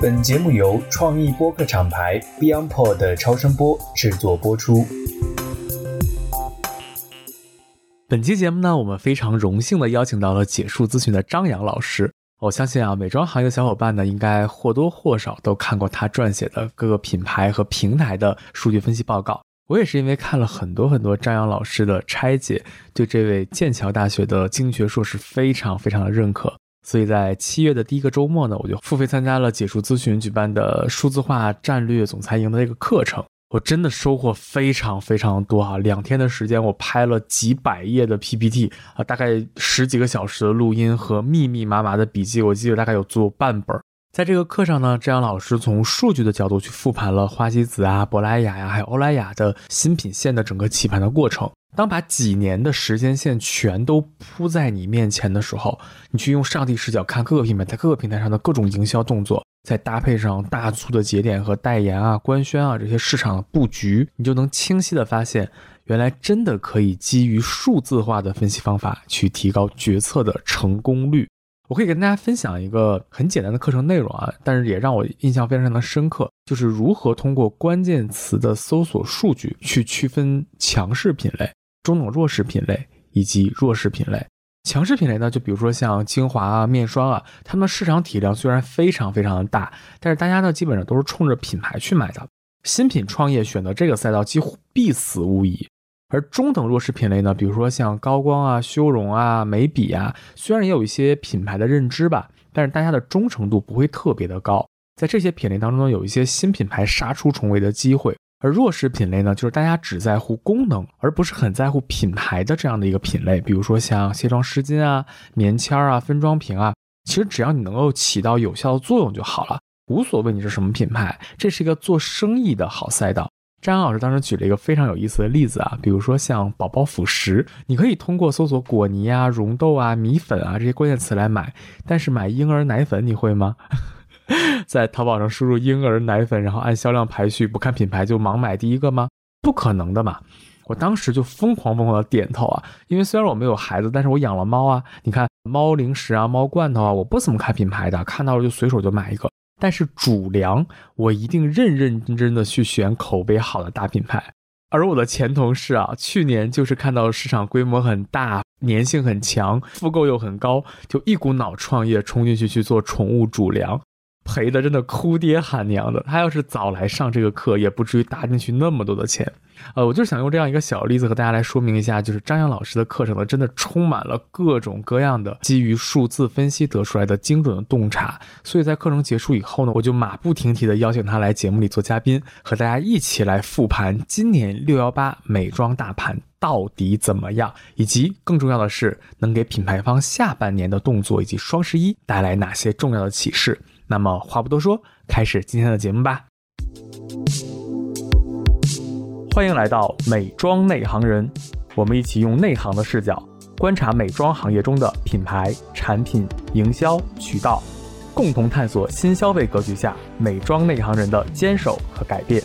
本节目由创意播客厂牌 BeyondPod 的超声波制作播出。本期节目呢，我们非常荣幸的邀请到了解数咨询的张扬老师。我相信啊，美妆行业的小伙伴呢，应该或多或少都看过他撰写的各个品牌和平台的数据分析报告。我也是因为看了很多很多张扬老师的拆解，对这位剑桥大学的经济学硕士非常非常的认可。所以在七月的第一个周末呢，我就付费参加了解数咨询举办的数字化战略总裁营的这个课程。我真的收获非常非常多啊！两天的时间，我拍了几百页的 PPT 啊，大概十几个小时的录音和密密麻麻的笔记，我记得大概有足有半本。在这个课上呢，张阳老师从数据的角度去复盘了花西子啊、珀莱雅呀，还有欧莱雅的新品线的整个起盘的过程。当把几年的时间线全都铺在你面前的时候，你去用上帝视角看各个品牌在各个平台上的各种营销动作，再搭配上大促的节点和代言啊、官宣啊这些市场的布局，你就能清晰的发现，原来真的可以基于数字化的分析方法去提高决策的成功率。我可以跟大家分享一个很简单的课程内容啊，但是也让我印象非常的深刻，就是如何通过关键词的搜索数据去区分强势品类、中等弱势品类以及弱势品类。强势品类呢，就比如说像精华啊、面霜啊，它们市场体量虽然非常非常的大，但是大家呢基本上都是冲着品牌去买的。新品创业选择这个赛道几乎必死无疑。而中等弱势品类呢，比如说像高光啊、修容啊、眉笔啊，虽然也有一些品牌的认知吧，但是大家的忠诚度不会特别的高。在这些品类当中呢，有一些新品牌杀出重围的机会。而弱势品类呢，就是大家只在乎功能，而不是很在乎品牌的这样的一个品类。比如说像卸妆湿巾啊、棉签啊、分装瓶啊，其实只要你能够起到有效的作用就好了，无所谓你是什么品牌，这是一个做生意的好赛道。张老师当时举了一个非常有意思的例子啊，比如说像宝宝辅食，你可以通过搜索果泥啊、溶豆啊、米粉啊这些关键词来买，但是买婴儿奶粉你会吗？在淘宝上输入婴儿奶粉，然后按销量排序，不看品牌就盲买第一个吗？不可能的嘛！我当时就疯狂疯狂的点头啊，因为虽然我没有孩子，但是我养了猫啊，你看猫零食啊、猫罐头啊，我不怎么看品牌的，看到了就随手就买一个。但是主粮，我一定认认真真的去选口碑好的大品牌。而我的前同事啊，去年就是看到市场规模很大、粘性很强、复购又很高，就一股脑创业冲进去去做宠物主粮。赔的真的哭爹喊娘的，他要是早来上这个课，也不至于搭进去那么多的钱。呃，我就是想用这样一个小例子和大家来说明一下，就是张扬老师的课程呢，真的充满了各种各样的基于数字分析得出来的精准的洞察。所以在课程结束以后呢，我就马不停蹄的邀请他来节目里做嘉宾，和大家一起来复盘今年六幺八美妆大盘到底怎么样，以及更重要的是，能给品牌方下半年的动作以及双十一带来哪些重要的启示。那么话不多说，开始今天的节目吧。欢迎来到美妆内行人，我们一起用内行的视角观察美妆行业中的品牌、产品、营销、渠道，共同探索新消费格局下美妆内行人的坚守和改变。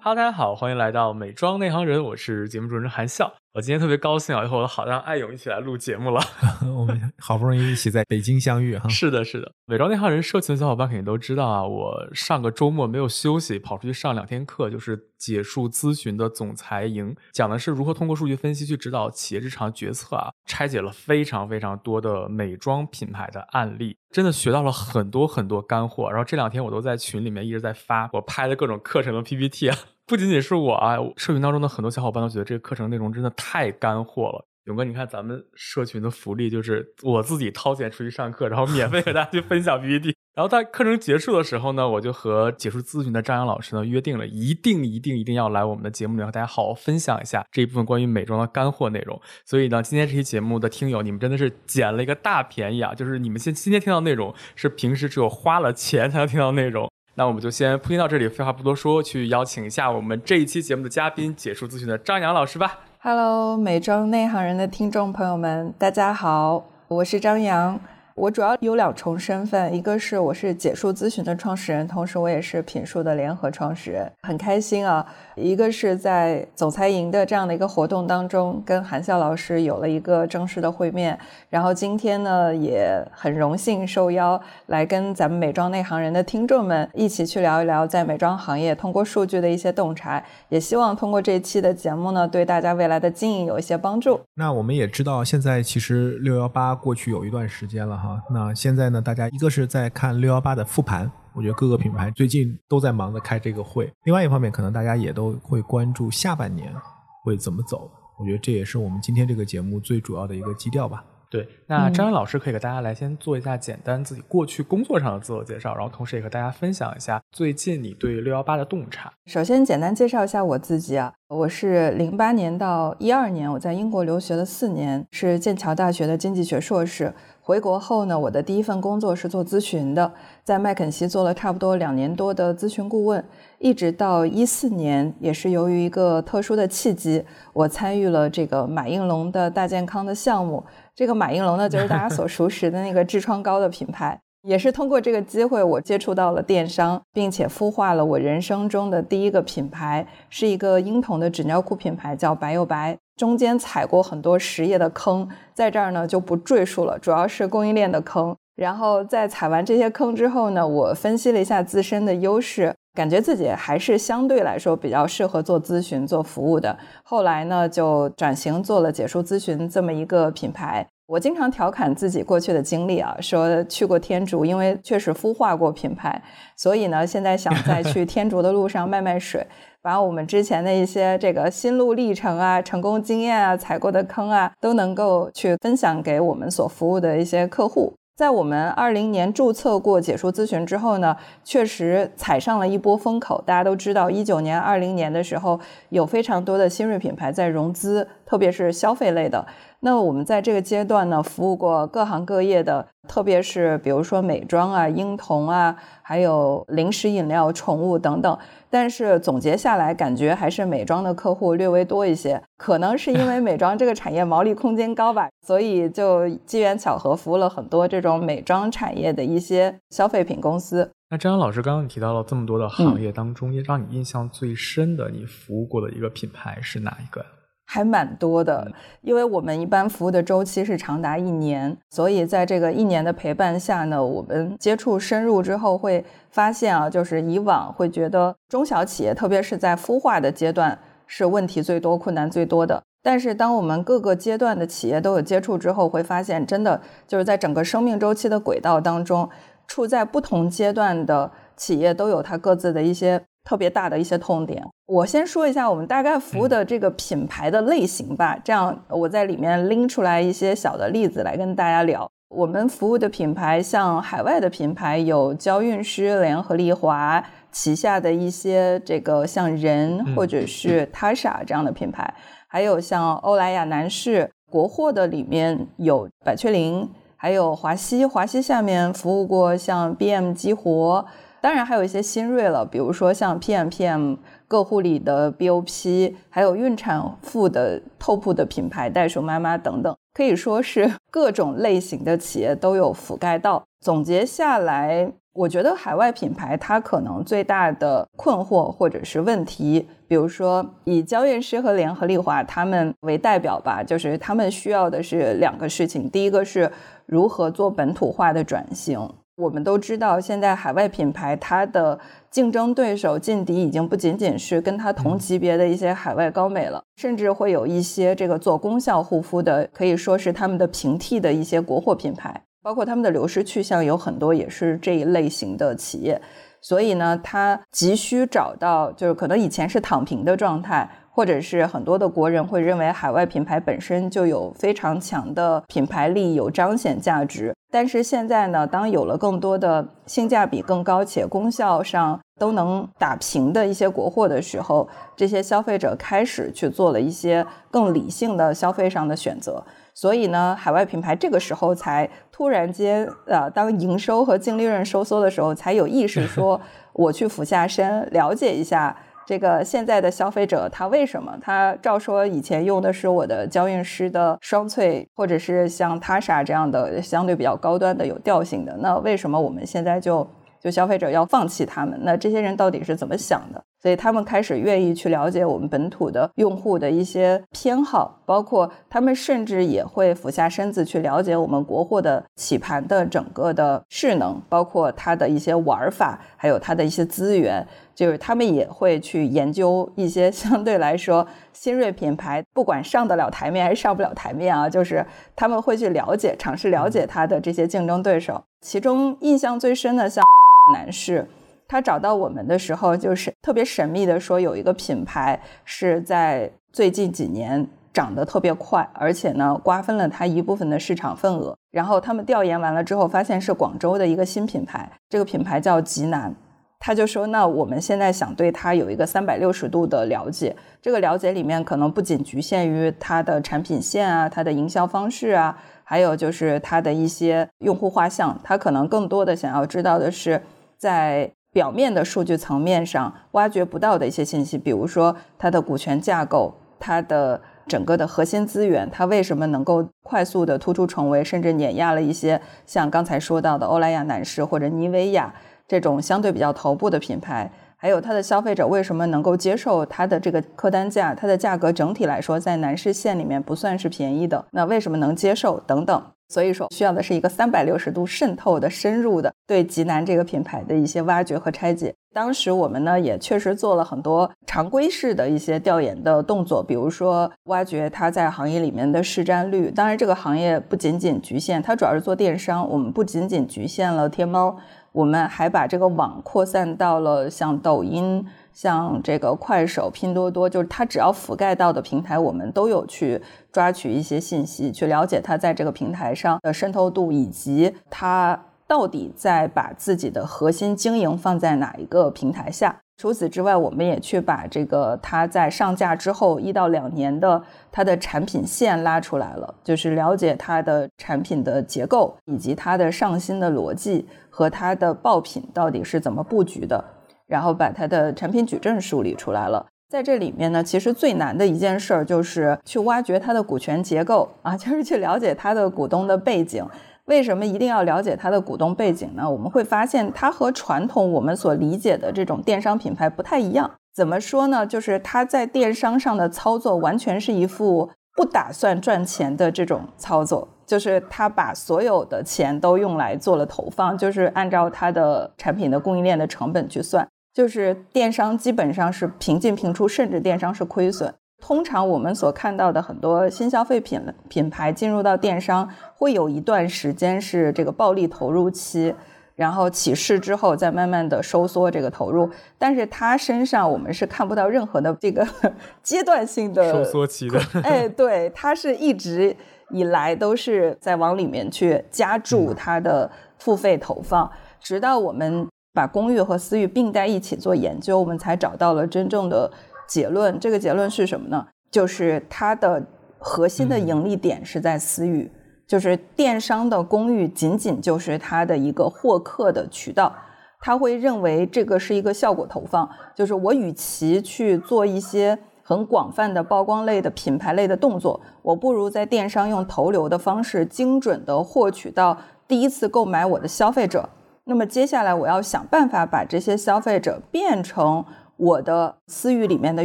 哈喽，大家好，欢迎来到美妆内行人，我是节目主持人韩笑。我今天特别高兴啊，以后我好让艾勇一起来录节目了。我们好不容易一起在北京相遇哈。是的，是的，美妆内行人社群的小伙伴肯定都知道啊，我上个周末没有休息，跑出去上两天课，就是解数咨询的总裁营，讲的是如何通过数据分析去指导企业日常决策啊，拆解了非常非常多的美妆品牌的案例，真的学到了很多很多干货。然后这两天我都在群里面一直在发我拍的各种课程的 PPT 啊。不仅仅是我啊，社群当中的很多小伙伴都觉得这个课程内容真的太干货了。勇哥，你看咱们社群的福利就是我自己掏钱出去上课，然后免费给大家去分享 PPT。然后在课程结束的时候呢，我就和解说咨询的张扬老师呢约定了，一定一定一定要来我们的节目里和大家好好分享一下这一部分关于美妆的干货内容。所以呢，今天这期节目的听友，你们真的是捡了一个大便宜啊！就是你们现今天听到内容是平时只有花了钱才能听到内容。那我们就先铺垫到这里，废话不多说，去邀请一下我们这一期节目的嘉宾，解数咨询的张扬老师吧。Hello，美妆内行人的听众朋友们，大家好，我是张扬。我主要有两重身份，一个是我是解数咨询的创始人，同时我也是品数的联合创始人，很开心啊。一个是在总裁营的这样的一个活动当中，跟韩笑老师有了一个正式的会面，然后今天呢也很荣幸受邀来跟咱们美妆内行人的听众们一起去聊一聊在美妆行业通过数据的一些洞察，也希望通过这一期的节目呢，对大家未来的经营有一些帮助。那我们也知道，现在其实六幺八过去有一段时间了哈，那现在呢，大家一个是在看六幺八的复盘。我觉得各个品牌最近都在忙着开这个会。另外一方面，可能大家也都会关注下半年会怎么走。我觉得这也是我们今天这个节目最主要的一个基调吧。对，那张老师可以给大家来先做一下简单自己过去工作上的自我介绍，然后同时也和大家分享一下最近你对六幺八的洞察。首先简单介绍一下我自己啊，我是零八年到一二年我在英国留学了四年，是剑桥大学的经济学硕士。回国后呢，我的第一份工作是做咨询的，在麦肯锡做了差不多两年多的咨询顾问，一直到一四年，也是由于一个特殊的契机，我参与了这个马应龙的大健康的项目。这个马应龙呢，就是大家所 熟识的那个痔疮膏的品牌。也是通过这个机会，我接触到了电商，并且孵化了我人生中的第一个品牌，是一个婴童的纸尿裤品牌，叫白又白。中间踩过很多实业的坑，在这儿呢就不赘述了，主要是供应链的坑。然后在踩完这些坑之后呢，我分析了一下自身的优势，感觉自己还是相对来说比较适合做咨询、做服务的。后来呢，就转型做了解数咨询这么一个品牌。我经常调侃自己过去的经历啊，说去过天竺，因为确实孵化过品牌，所以呢，现在想在去 天竺的路上卖卖水，把我们之前的一些这个心路历程啊、成功经验啊、踩过的坑啊，都能够去分享给我们所服务的一些客户。在我们二零年注册过解说咨询之后呢，确实踩上了一波风口。大家都知道，一九年、二零年的时候，有非常多的新锐品牌在融资，特别是消费类的。那我们在这个阶段呢，服务过各行各业的，特别是比如说美妆啊、婴童啊，还有零食饮料、宠物等等。但是总结下来，感觉还是美妆的客户略微多一些，可能是因为美妆这个产业毛利空间高吧，所以就机缘巧合服务了很多这种美妆产业的一些消费品公司。那张阳老师刚刚你提到了这么多的行业当中，让你印象最深的，你服务过的一个品牌是哪一个？还蛮多的，因为我们一般服务的周期是长达一年，所以在这个一年的陪伴下呢，我们接触深入之后会发现啊，就是以往会觉得中小企业，特别是在孵化的阶段是问题最多、困难最多的。但是当我们各个阶段的企业都有接触之后，会发现真的就是在整个生命周期的轨道当中，处在不同阶段的企业都有它各自的一些。特别大的一些痛点，我先说一下我们大概服务的这个品牌的类型吧，这样我在里面拎出来一些小的例子来跟大家聊。我们服务的品牌，像海外的品牌有娇韵诗、联合利华旗下的一些这个像人或者是 Tasha 这样的品牌，还有像欧莱雅男士，国货的里面有百雀羚，还有华西，华西下面服务过像 BM 激活。当然还有一些新锐了，比如说像 PMPM 个护理的 BOP，还有孕产妇的 TOP 的品牌袋鼠妈妈等等，可以说是 各种类型的企业都有覆盖到。总结下来，我觉得海外品牌它可能最大的困惑或者是问题，比如说以娇韵诗和联合利华他们为代表吧，就是他们需要的是两个事情，第一个是如何做本土化的转型。我们都知道，现在海外品牌它的竞争对手劲敌已经不仅仅是跟它同级别的一些海外高美了，甚至会有一些这个做功效护肤的，可以说是他们的平替的一些国货品牌，包括他们的流失去向有很多也是这一类型的企业，所以呢，它急需找到就是可能以前是躺平的状态。或者是很多的国人会认为海外品牌本身就有非常强的品牌力，有彰显价值。但是现在呢，当有了更多的性价比更高且功效上都能打平的一些国货的时候，这些消费者开始去做了一些更理性的消费上的选择。所以呢，海外品牌这个时候才突然间，呃，当营收和净利润收缩的时候，才有意识说 我去俯下身了解一下。这个现在的消费者他为什么他照说以前用的是我的娇韵诗的双萃，或者是像他莎这样的相对比较高端的有调性的，那为什么我们现在就就消费者要放弃他们？那这些人到底是怎么想的？所以他们开始愿意去了解我们本土的用户的一些偏好，包括他们甚至也会俯下身子去了解我们国货的起盘的整个的势能，包括它的一些玩法，还有它的一些资源。就是他们也会去研究一些 相对来说新锐品牌，不管上得了台面还是上不了台面啊，就是他们会去了解、尝试了解他的这些竞争对手。其中印象最深的，像 男士。他找到我们的时候，就是特别神秘的说，有一个品牌是在最近几年涨得特别快，而且呢，瓜分了它一部分的市场份额。然后他们调研完了之后，发现是广州的一个新品牌，这个品牌叫极南。他就说，那我们现在想对它有一个三百六十度的了解，这个了解里面可能不仅局限于它的产品线啊，它的营销方式啊，还有就是它的一些用户画像，他可能更多的想要知道的是在。表面的数据层面上挖掘不到的一些信息，比如说它的股权架构、它的整个的核心资源，它为什么能够快速的突出重围，甚至碾压了一些像刚才说到的欧莱雅男士或者妮维雅这种相对比较头部的品牌，还有它的消费者为什么能够接受它的这个客单价，它的价格整体来说在男士线里面不算是便宜的，那为什么能接受等等。所以说，需要的是一个三百六十度渗透的、深入的对极南这个品牌的一些挖掘和拆解。当时我们呢也确实做了很多常规式的一些调研的动作，比如说挖掘它在行业里面的市占率。当然，这个行业不仅仅局限，它主要是做电商。我们不仅仅局限了天猫，我们还把这个网扩散到了像抖音。像这个快手、拼多多，就是它只要覆盖到的平台，我们都有去抓取一些信息，去了解它在这个平台上的渗透度，以及它到底在把自己的核心经营放在哪一个平台下。除此之外，我们也去把这个它在上架之后一到两年的它的产品线拉出来了，就是了解它的产品的结构，以及它的上新的逻辑和它的爆品到底是怎么布局的。然后把它的产品矩阵梳理出来了，在这里面呢，其实最难的一件事儿就是去挖掘它的股权结构啊，就是去了解它的股东的背景。为什么一定要了解它的股东背景呢？我们会发现它和传统我们所理解的这种电商品牌不太一样。怎么说呢？就是它在电商上的操作完全是一副不打算赚钱的这种操作，就是他把所有的钱都用来做了投放，就是按照他的产品的供应链的成本去算。就是电商基本上是平进平出，甚至电商是亏损。通常我们所看到的很多新消费品品牌进入到电商，会有一段时间是这个暴利投入期，然后起势之后再慢慢的收缩这个投入。但是他身上我们是看不到任何的这个 阶段性的收缩期的。哎，对，他是一直以来都是在往里面去加注他的付费投放，直到我们。把公寓和私域并在一起做研究，我们才找到了真正的结论。这个结论是什么呢？就是它的核心的盈利点是在私域，就是电商的公寓仅仅就是它的一个获客的渠道。他会认为这个是一个效果投放，就是我与其去做一些很广泛的曝光类的品牌类的动作，我不如在电商用投流的方式，精准的获取到第一次购买我的消费者。那么接下来我要想办法把这些消费者变成我的私域里面的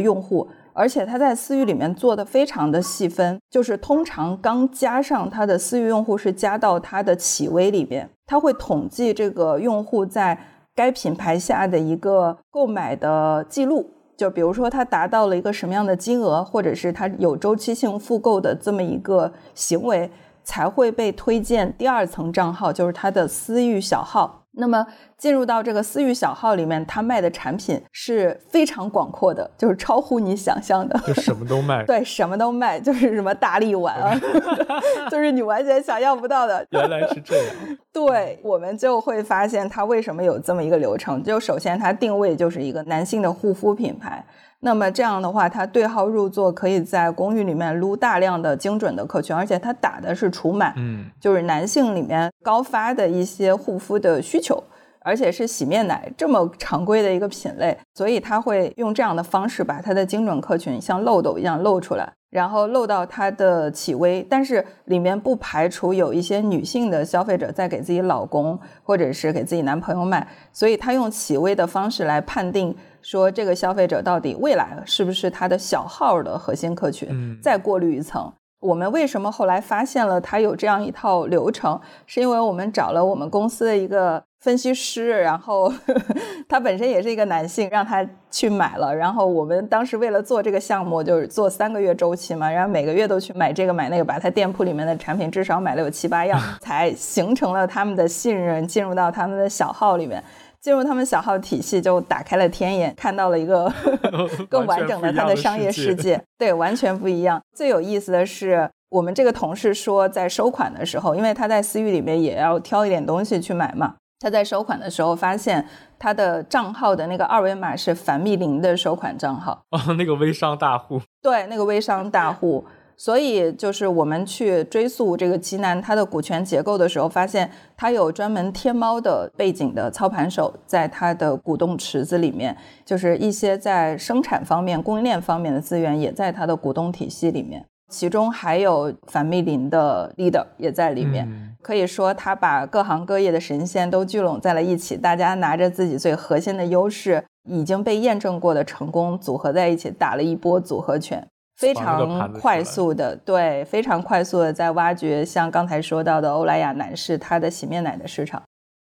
用户，而且他在私域里面做的非常的细分，就是通常刚加上他的私域用户是加到他的企微里边，他会统计这个用户在该品牌下的一个购买的记录，就比如说他达到了一个什么样的金额，或者是他有周期性复购的这么一个行为，才会被推荐第二层账号，就是他的私域小号。那么进入到这个私域小号里面，他卖的产品是非常广阔的，就是超乎你想象的，就什么都卖。对，什么都卖，就是什么大力丸啊，就是你完全想象不到的。原来是这样。对，我们就会发现它为什么有这么一个流程。就首先，它定位就是一个男性的护肤品牌。那么这样的话，它对号入座，可以在公寓里面撸大量的精准的客群，而且它打的是除螨，嗯，就是男性里面高发的一些护肤的需求，而且是洗面奶这么常规的一个品类，所以他会用这样的方式把他的精准客群像漏斗一样漏出来。然后漏到他的企微，但是里面不排除有一些女性的消费者在给自己老公或者是给自己男朋友买，所以他用企微的方式来判定说这个消费者到底未来是不是他的小号的核心客群，再过滤一层。我们为什么后来发现了他有这样一套流程，是因为我们找了我们公司的一个。分析师，然后 他本身也是一个男性，让他去买了。然后我们当时为了做这个项目，就是做三个月周期嘛，然后每个月都去买这个买那个，把他店铺里面的产品至少买了有七八样，才形成了他们的信任，进入到他们的小号里面，进入他们小号体系，就打开了天眼，看到了一个 更完整的他的商业世界。对，完全不一样。最有意思的是，我们这个同事说，在收款的时候，因为他在私域里面也要挑一点东西去买嘛。他在收款的时候发现他的账号的那个二维码是樊蜜林的收款账号哦，那个微商大户，对，那个微商大户，所以就是我们去追溯这个基南他的股权结构的时候，发现他有专门天猫的背景的操盘手在他的股东池子里面，就是一些在生产方面、供应链方面的资源也在他的股东体系里面。其中还有樊蜜林的 leader 也在里面，可以说他把各行各业的神仙都聚拢在了一起，大家拿着自己最核心的优势，已经被验证过的成功组合在一起，打了一波组合拳，非常快速的，对，非常快速的在挖掘像刚才说到的欧莱雅男士他的洗面奶的市场。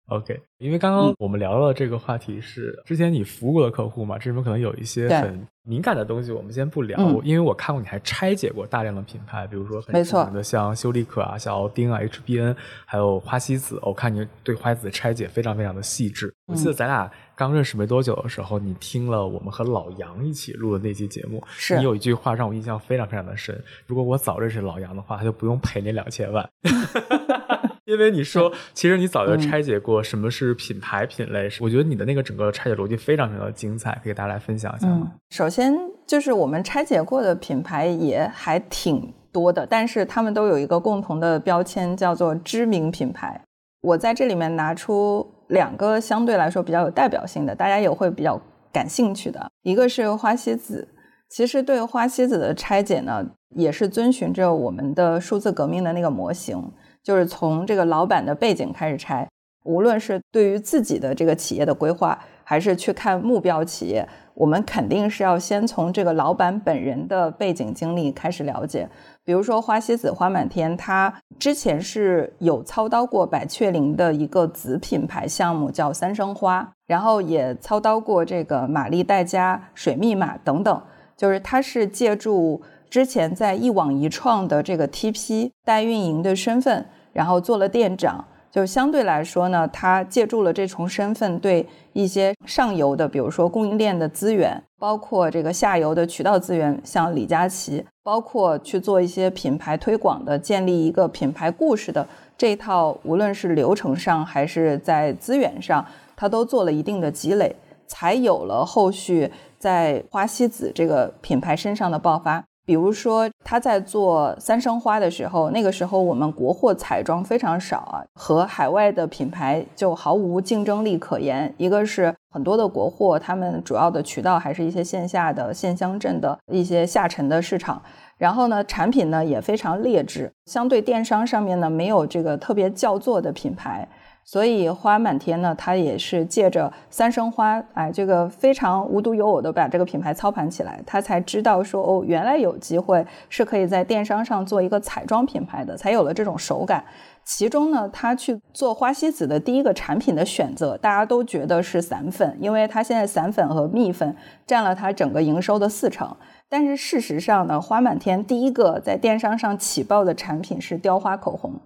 OK，因为刚刚我们聊了这个话题是之前你服务过的客户嘛，这里面可能有一些很敏感的东西，我们先不聊。因为我看过你还拆解过大量的品牌，比如说很知名的像修丽可啊、小奥丁啊、HBN，还有花西子。我看你对花西子拆解非常非常的细致。我记得咱俩刚认识没多久的时候，你听了我们和老杨一起录的那期节目，你有一句话让我印象非常非常的深。如果我早认识老杨的话，他就不用赔那两千万。因为你说，其实你早就拆解过什么是品牌品类，我觉得你的那个整个拆解逻辑非常非常的精彩，可以给大家来分享一下吗？首先就是我们拆解过的品牌也还挺多的，但是他们都有一个共同的标签，叫做知名品牌。我在这里面拿出两个相对来说比较有代表性的，大家也会比较感兴趣的，一个是花西子。其实对花西子的拆解呢，也是遵循着我们的数字革命的那个模型。就是从这个老板的背景开始拆，无论是对于自己的这个企业的规划，还是去看目标企业，我们肯定是要先从这个老板本人的背景经历开始了解。比如说花西子、花满天，他之前是有操刀过百雀羚的一个子品牌项目，叫三生花，然后也操刀过这个玛丽黛佳、水密码等等，就是他是借助。之前在一网一创的这个 TP 代运营的身份，然后做了店长，就相对来说呢，他借助了这重身份，对一些上游的，比如说供应链的资源，包括这个下游的渠道资源，像李佳琦，包括去做一些品牌推广的，建立一个品牌故事的这套，无论是流程上还是在资源上，他都做了一定的积累，才有了后续在花西子这个品牌身上的爆发。比如说，他在做三生花的时候，那个时候我们国货彩妆非常少啊，和海外的品牌就毫无竞争力可言。一个是很多的国货，他们主要的渠道还是一些线下的县乡镇的一些下沉的市场，然后呢，产品呢也非常劣质，相对电商上面呢没有这个特别叫座的品牌。所以花满天呢，它也是借着三生花，哎，这个非常无独有偶的把这个品牌操盘起来，他才知道说，哦，原来有机会是可以在电商上做一个彩妆品牌的，才有了这种手感。其中呢，他去做花西子的第一个产品的选择，大家都觉得是散粉，因为它现在散粉和蜜粉占了它整个营收的四成。但是事实上呢，花满天第一个在电商上起爆的产品是雕花口红。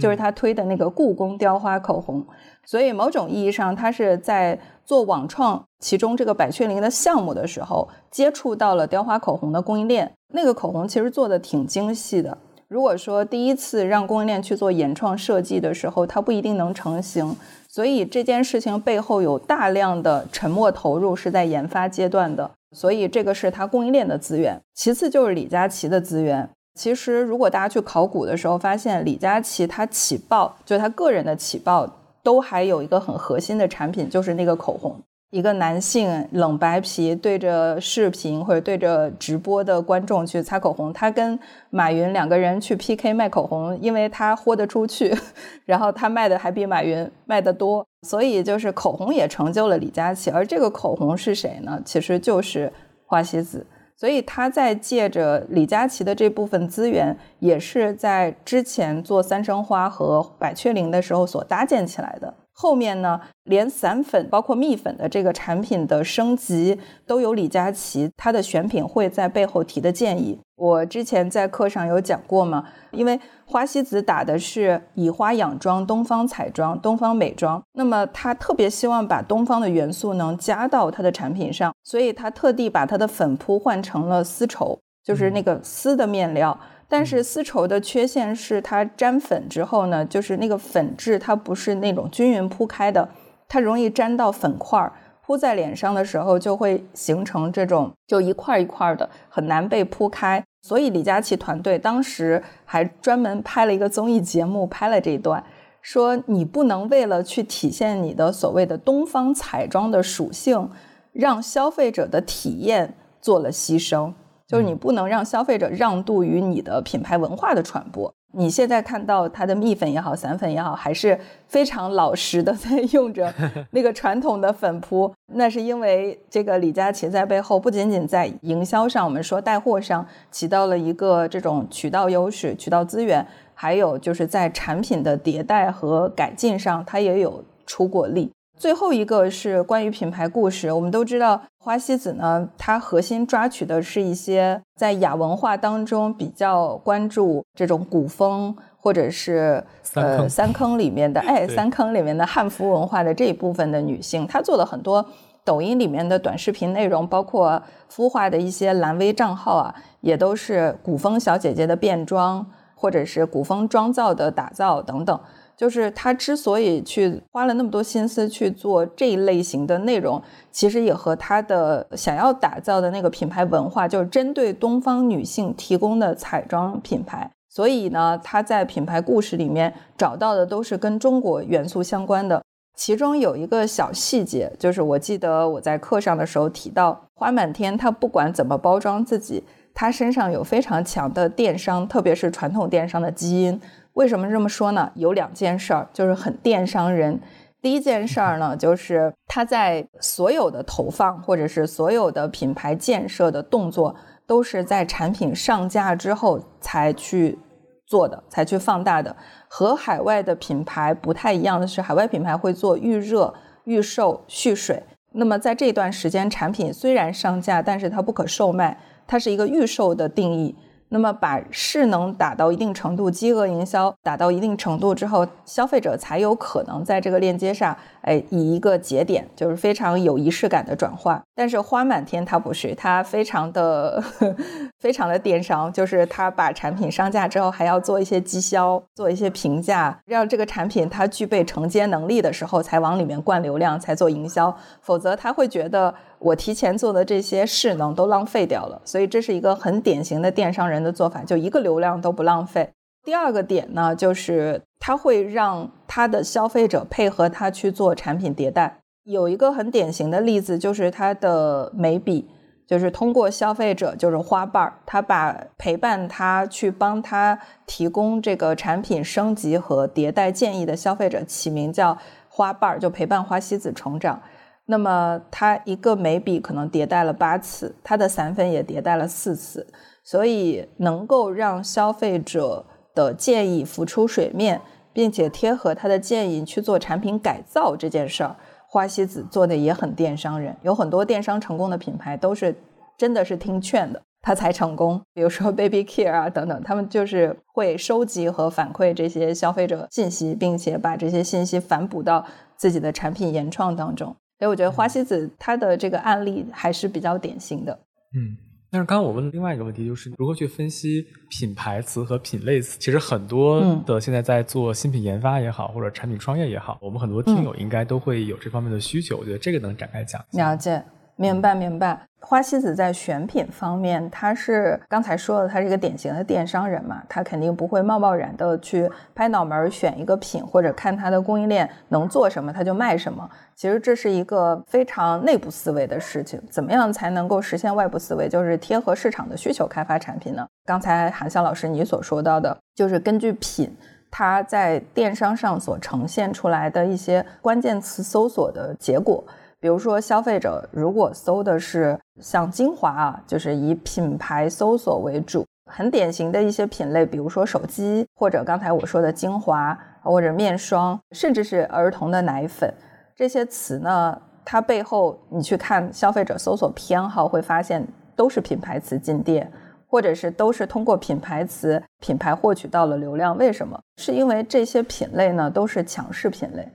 就是他推的那个故宫雕花口红，所以某种意义上，他是在做网创其中这个百雀羚的项目的时候，接触到了雕花口红的供应链。那个口红其实做的挺精细的。如果说第一次让供应链去做原创设计的时候，它不一定能成型。所以这件事情背后有大量的沉没投入是在研发阶段的。所以这个是它供应链的资源。其次就是李佳琦的资源。其实，如果大家去考古的时候，发现李佳琦他起爆，就他个人的起爆，都还有一个很核心的产品，就是那个口红。一个男性冷白皮对着视频或者对着直播的观众去擦口红，他跟马云两个人去 PK 卖口红，因为他豁得出去，然后他卖的还比马云卖的多，所以就是口红也成就了李佳琦。而这个口红是谁呢？其实就是花西子。所以他在借着李佳琦的这部分资源，也是在之前做三生花和百雀羚的时候所搭建起来的。后面呢，连散粉包括蜜粉的这个产品的升级，都有李佳琦他的选品会在背后提的建议。我之前在课上有讲过嘛，因为花西子打的是以花养妆、东方彩妆、东方美妆，那么他特别希望把东方的元素能加到他的产品上，所以他特地把他的粉扑换成了丝绸，就是那个丝的面料。但是丝绸的缺陷是它沾粉之后呢，就是那个粉质它不是那种均匀铺开的，它容易沾到粉块儿，铺在脸上的时候就会形成这种就一块一块的，很难被铺开。所以李佳琦团队当时还专门拍了一个综艺节目，拍了这一段，说你不能为了去体现你的所谓的东方彩妆的属性，让消费者的体验做了牺牲。就是你不能让消费者让渡于你的品牌文化的传播。你现在看到它的蜜粉也好，散粉也好，还是非常老实的 在用着 那个传统的粉扑。那是因为这个李佳琦在背后不仅仅在营销上，我们说带货上起到了一个这种渠道优势、渠道资源，还有就是在产品的迭代和改进上，它也有出过力。最后一个是关于品牌故事。我们都知道，花西子呢，它核心抓取的是一些在雅文化当中比较关注这种古风，或者是呃三坑里面的 哎三坑里面的汉服文化的这一部分的女性。她做了很多抖音里面的短视频内容，包括孵化的一些蓝 V 账号啊，也都是古风小姐姐的变装，或者是古风妆造的打造等等。就是他之所以去花了那么多心思去做这一类型的内容，其实也和他的想要打造的那个品牌文化，就是针对东方女性提供的彩妆品牌。所以呢，他在品牌故事里面找到的都是跟中国元素相关的。其中有一个小细节，就是我记得我在课上的时候提到，花满天他不管怎么包装自己，他身上有非常强的电商，特别是传统电商的基因。为什么这么说呢？有两件事儿，就是很电商人。第一件事儿呢，就是他在所有的投放或者是所有的品牌建设的动作，都是在产品上架之后才去做的，才去放大的。和海外的品牌不太一样的是，海外品牌会做预热、预售、蓄水。那么在这段时间，产品虽然上架，但是它不可售卖，它是一个预售的定义。那么把势能打到一定程度，饥饿营销打到一定程度之后，消费者才有可能在这个链接上，哎，以一个节点，就是非常有仪式感的转换。但是花满天它不是，它非常的 非常的电商，就是它把产品上架之后，还要做一些绩销，做一些评价，让这个产品它具备承接能力的时候，才往里面灌流量，才做营销，否则他会觉得。我提前做的这些势能都浪费掉了，所以这是一个很典型的电商人的做法，就一个流量都不浪费。第二个点呢，就是他会让他的消费者配合他去做产品迭代。有一个很典型的例子，就是他的眉笔，就是通过消费者就是花瓣儿，他把陪伴他去帮他提供这个产品升级和迭代建议的消费者起名叫花瓣儿，就陪伴花西子成长。那么它一个眉笔可能迭代了八次，它的散粉也迭代了四次，所以能够让消费者的建议浮出水面，并且贴合他的建议去做产品改造这件事儿，花西子做的也很电商人。有很多电商成功的品牌都是真的是听劝的，他才成功。比如说 Baby Care 啊等等，他们就是会收集和反馈这些消费者信息，并且把这些信息反哺到自己的产品原创当中。所以我觉得花西子它的这个案例还是比较典型的。嗯，但是刚刚我问的另外一个问题就是如何去分析品牌词和品类词。其实很多的现在在做新品研发也好，或者产品创业也好，我们很多听友应该都会有这方面的需求。我觉得这个能展开讲。了解，明白明白。花西子在选品方面，他是刚才说的，他是一个典型的电商人嘛，他肯定不会贸贸然的去拍脑门选一个品，或者看他的供应链能做什么他就卖什么。其实这是一个非常内部思维的事情。怎么样才能够实现外部思维？就是贴合市场的需求开发产品呢？刚才韩笑老师你所说到的，就是根据品它在电商上所呈现出来的一些关键词搜索的结果。比如说，消费者如果搜的是像精华啊，就是以品牌搜索为主，很典型的一些品类，比如说手机，或者刚才我说的精华，或者面霜，甚至是儿童的奶粉，这些词呢，它背后你去看消费者搜索偏好，会发现都是品牌词进店，或者是都是通过品牌词品牌获取到了流量。为什么？是因为这些品类呢都是强势品类。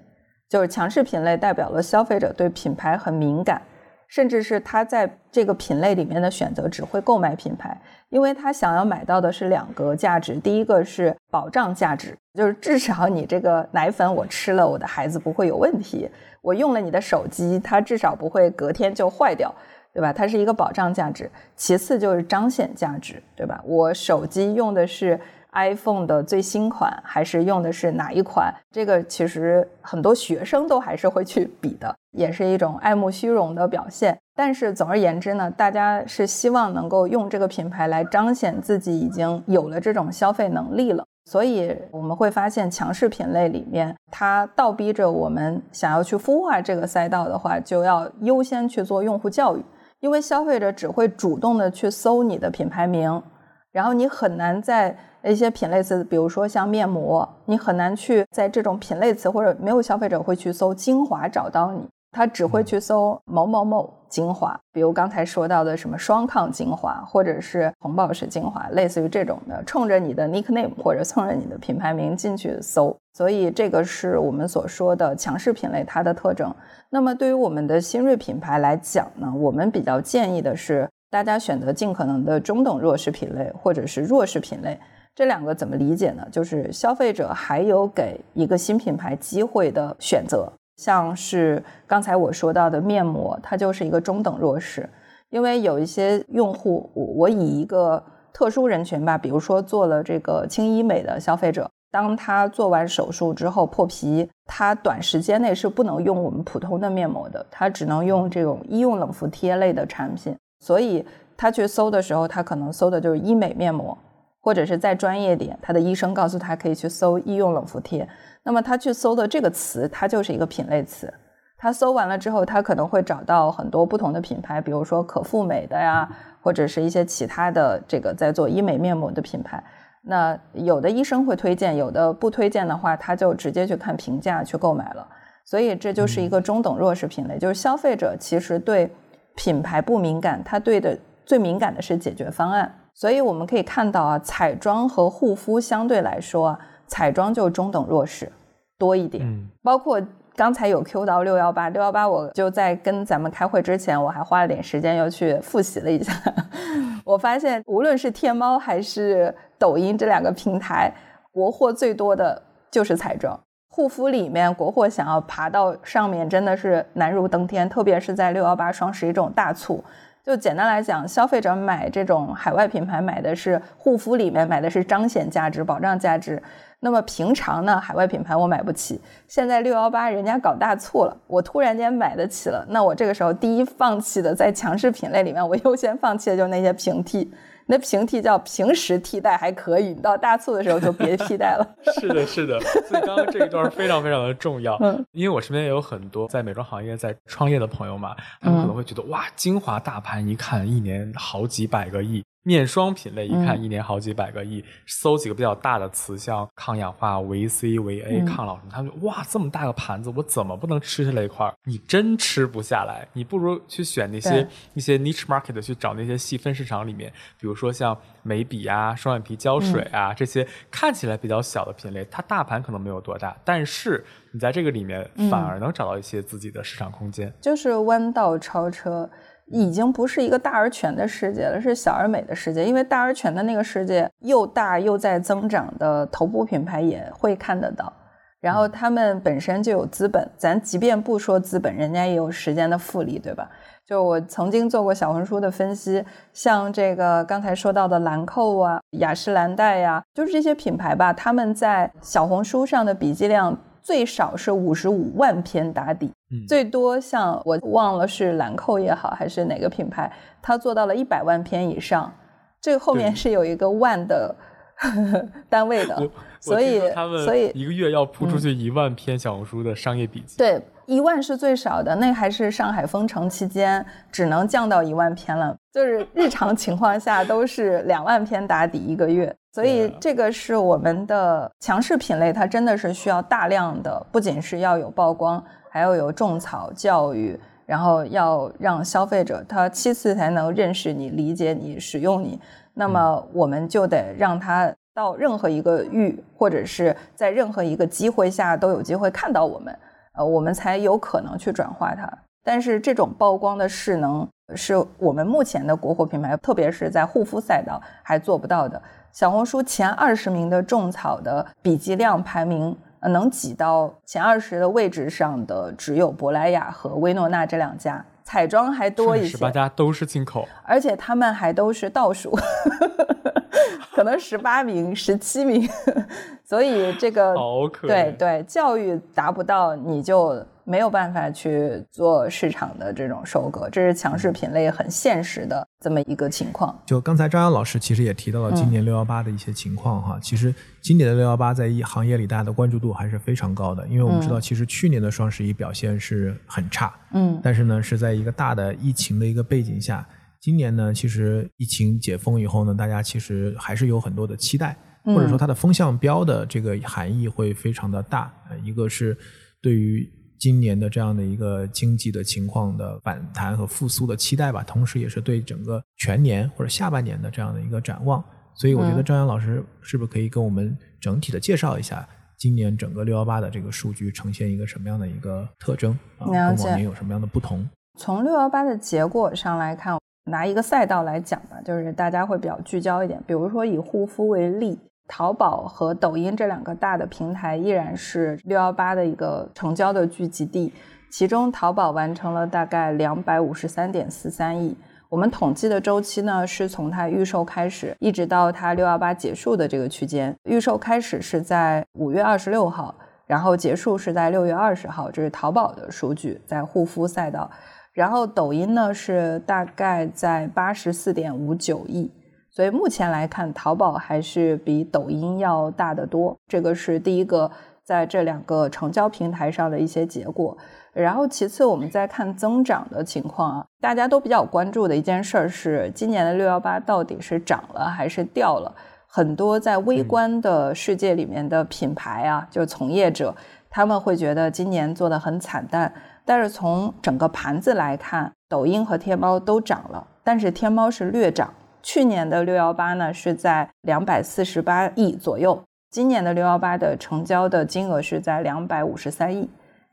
就是强势品类代表了消费者对品牌很敏感，甚至是他在这个品类里面的选择只会购买品牌，因为他想要买到的是两个价值，第一个是保障价值，就是至少你这个奶粉我吃了，我的孩子不会有问题；我用了你的手机，它至少不会隔天就坏掉，对吧？它是一个保障价值。其次就是彰显价值，对吧？我手机用的是。iPhone 的最新款还是用的是哪一款？这个其实很多学生都还是会去比的，也是一种爱慕虚荣的表现。但是总而言之呢，大家是希望能够用这个品牌来彰显自己已经有了这种消费能力了。所以我们会发现，强势品类里面，它倒逼着我们想要去孵化这个赛道的话，就要优先去做用户教育，因为消费者只会主动的去搜你的品牌名，然后你很难在。一些品类词，比如说像面膜，你很难去在这种品类词或者没有消费者会去搜精华找到你，他只会去搜某某某精华，比如刚才说到的什么双抗精华或者是红宝石精华，类似于这种的，冲着你的 nickname 或者冲着你的品牌名进去搜，所以这个是我们所说的强势品类它的特征。那么对于我们的新锐品牌来讲呢，我们比较建议的是大家选择尽可能的中等弱势品类或者是弱势品类。这两个怎么理解呢？就是消费者还有给一个新品牌机会的选择，像是刚才我说到的面膜，它就是一个中等弱势，因为有一些用户，我我以一个特殊人群吧，比如说做了这个轻医美的消费者，当他做完手术之后破皮，他短时间内是不能用我们普通的面膜的，他只能用这种医用冷敷贴类的产品，所以他去搜的时候，他可能搜的就是医美面膜。或者是再专业点，他的医生告诉他可以去搜医用冷敷贴，那么他去搜的这个词，它就是一个品类词。他搜完了之后，他可能会找到很多不同的品牌，比如说可复美的呀，或者是一些其他的这个在做医美面膜的品牌。那有的医生会推荐，有的不推荐的话，他就直接去看评价去购买了。所以这就是一个中等弱势品类，就是消费者其实对品牌不敏感，他对的最敏感的是解决方案。所以我们可以看到啊，彩妆和护肤相对来说啊，彩妆就中等弱势多一点。嗯，包括刚才有 Q 到六幺八，六幺八我就在跟咱们开会之前，我还花了点时间又去复习了一下。我发现无论是天猫还是抖音这两个平台，国货最多的就是彩妆。护肤里面，国货想要爬到上面真的是难如登天，特别是在六幺八双十一这种大促。就简单来讲，消费者买这种海外品牌买的是护肤，里面买的是彰显价值、保障价值。那么平常呢，海外品牌我买不起，现在六幺八人家搞大促了，我突然间买得起了。那我这个时候第一放弃的，在强势品类里面，我优先放弃的就是那些平替。那平替叫平时替代还可以，你到大促的时候就别替代了。是的，是的。所以刚刚这一段非常非常的重要，嗯因为我身边也有很多在美妆行业在创业的朋友嘛，他们可能会觉得哇，精华大盘一看一年好几百个亿。面霜品类一看一年好几百个亿，搜几个比较大的词，像抗氧化、维 C、维 A、抗老什么，他们哇这么大个盘子，我怎么不能吃下来一块？你真吃不下来，你不如去选那些一些 niche market 去找那些细分市场里面，比如说像眉笔啊、双眼皮胶水啊这些看起来比较小的品类，它大盘可能没有多大，但是你在这个里面反而能找到一些自己的市场空间，就是弯道超车。已经不是一个大而全的世界了，是小而美的世界。因为大而全的那个世界又大又在增长的头部品牌也会看得到，然后他们本身就有资本，咱即便不说资本，人家也有时间的复利，对吧？就我曾经做过小红书的分析，像这个刚才说到的兰蔻啊、雅诗兰黛呀，就是这些品牌吧，他们在小红书上的笔记量最少是五十五万篇打底，最多像我忘了是兰蔻也好，还是哪个品牌，它做到了一百万篇以上，这个后面是有一个万的 单位的，所以他们所以一个月要铺出去一万篇小红书的商业笔记，对。一万是最少的，那还是上海封城期间只能降到一万篇了。就是日常情况下都是两万篇打底一个月，所以这个是我们的强势品类，它真的是需要大量的，不仅是要有曝光，还要有种草教育，然后要让消费者他七次才能认识你、理解你、使用你。那么我们就得让他到任何一个域，或者是在任何一个机会下都有机会看到我们。呃，我们才有可能去转化它。但是这种曝光的势能是我们目前的国货品牌，特别是在护肤赛道还做不到的。小红书前二十名的种草的笔记量排名，呃能挤到前二十的位置上的只有珀莱雅和薇诺娜这两家，彩妆还多一些。十八家都是进口，而且他们还都是倒数。可能十八名、十七名，所以这个对对教育达不到，你就没有办法去做市场的这种收割，这是强势品类很现实的这么一个情况。就刚才张扬老师其实也提到了今年六幺八的一些情况哈，其实今年的六幺八在一行业里大家的关注度还是非常高的，因为我们知道其实去年的双十一表现是很差，嗯，但是呢是在一个大的疫情的一个背景下。今年呢，其实疫情解封以后呢，大家其实还是有很多的期待，或者说它的风向标的这个含义会非常的大。一个是对于今年的这样的一个经济的情况的反弹和复苏的期待吧，同时也是对整个全年或者下半年的这样的一个展望。所以我觉得张阳老师是不是可以跟我们整体的介绍一下今年整个六幺八的这个数据呈现一个什么样的一个特征啊？跟往年有什么样的不同？从六幺八的结果上来看。拿一个赛道来讲吧，就是大家会比较聚焦一点。比如说以护肤为例，淘宝和抖音这两个大的平台依然是六幺八的一个成交的聚集地。其中，淘宝完成了大概两百五十三点四三亿。我们统计的周期呢，是从它预售开始，一直到它六幺八结束的这个区间。预售开始是在五月二十六号，然后结束是在六月二十号。这是淘宝的数据，在护肤赛道。然后抖音呢是大概在八十四点五九亿，所以目前来看，淘宝还是比抖音要大得多。这个是第一个在这两个成交平台上的一些结果。然后其次，我们再看增长的情况啊，大家都比较关注的一件事儿是，今年的六幺八到底是涨了还是掉了？很多在微观的世界里面的品牌啊，就从业者，他们会觉得今年做的很惨淡。但是从整个盘子来看，抖音和天猫都涨了，但是天猫是略涨。去年的六幺八呢是在两百四十八亿左右，今年的六幺八的成交的金额是在两百五十三亿，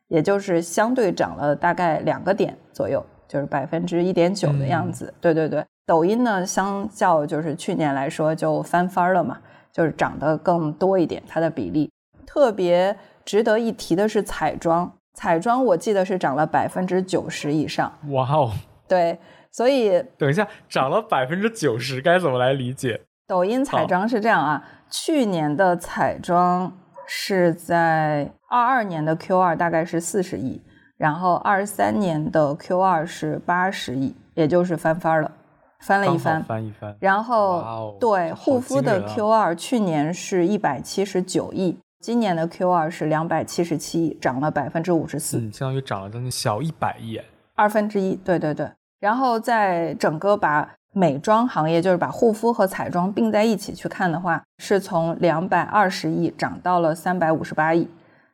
也就是相对涨了大概两个点左右，就是百分之一点九的样子。对对对，抖音呢相较就是去年来说就翻番了嘛，就是涨得更多一点，它的比例。特别值得一提的是彩妆。彩妆我记得是涨了百分之九十以上，哇哦！对，所以等一下涨了百分之九十该怎么来理解？抖音彩妆是这样啊，去年的彩妆是在二二年的 Q 二大概是四十亿，然后二三年的 Q 二是八十亿，也就是翻番了，翻了一番，翻一番。然后对护肤的 Q 二去年是一百七十九亿。今年的 Q 二是两百七十七亿，涨了百分之五十四，嗯，相当于涨了将近小一百亿，二分之一，对对对。然后在整个把美妆行业，就是把护肤和彩妆并在一起去看的话，是从两百二十亿涨到了三百五十八亿，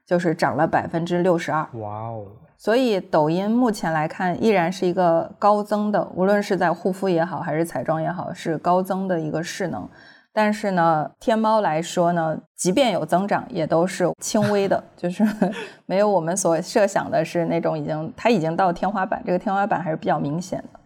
就是涨了百分之六十二。哇哦！所以抖音目前来看依然是一个高增的，无论是在护肤也好，还是彩妆也好，是高增的一个势能。但是呢，天猫来说呢，即便有增长，也都是轻微的，就是没有我们所设想的是那种已经它已经到天花板，这个天花板还是比较明显的。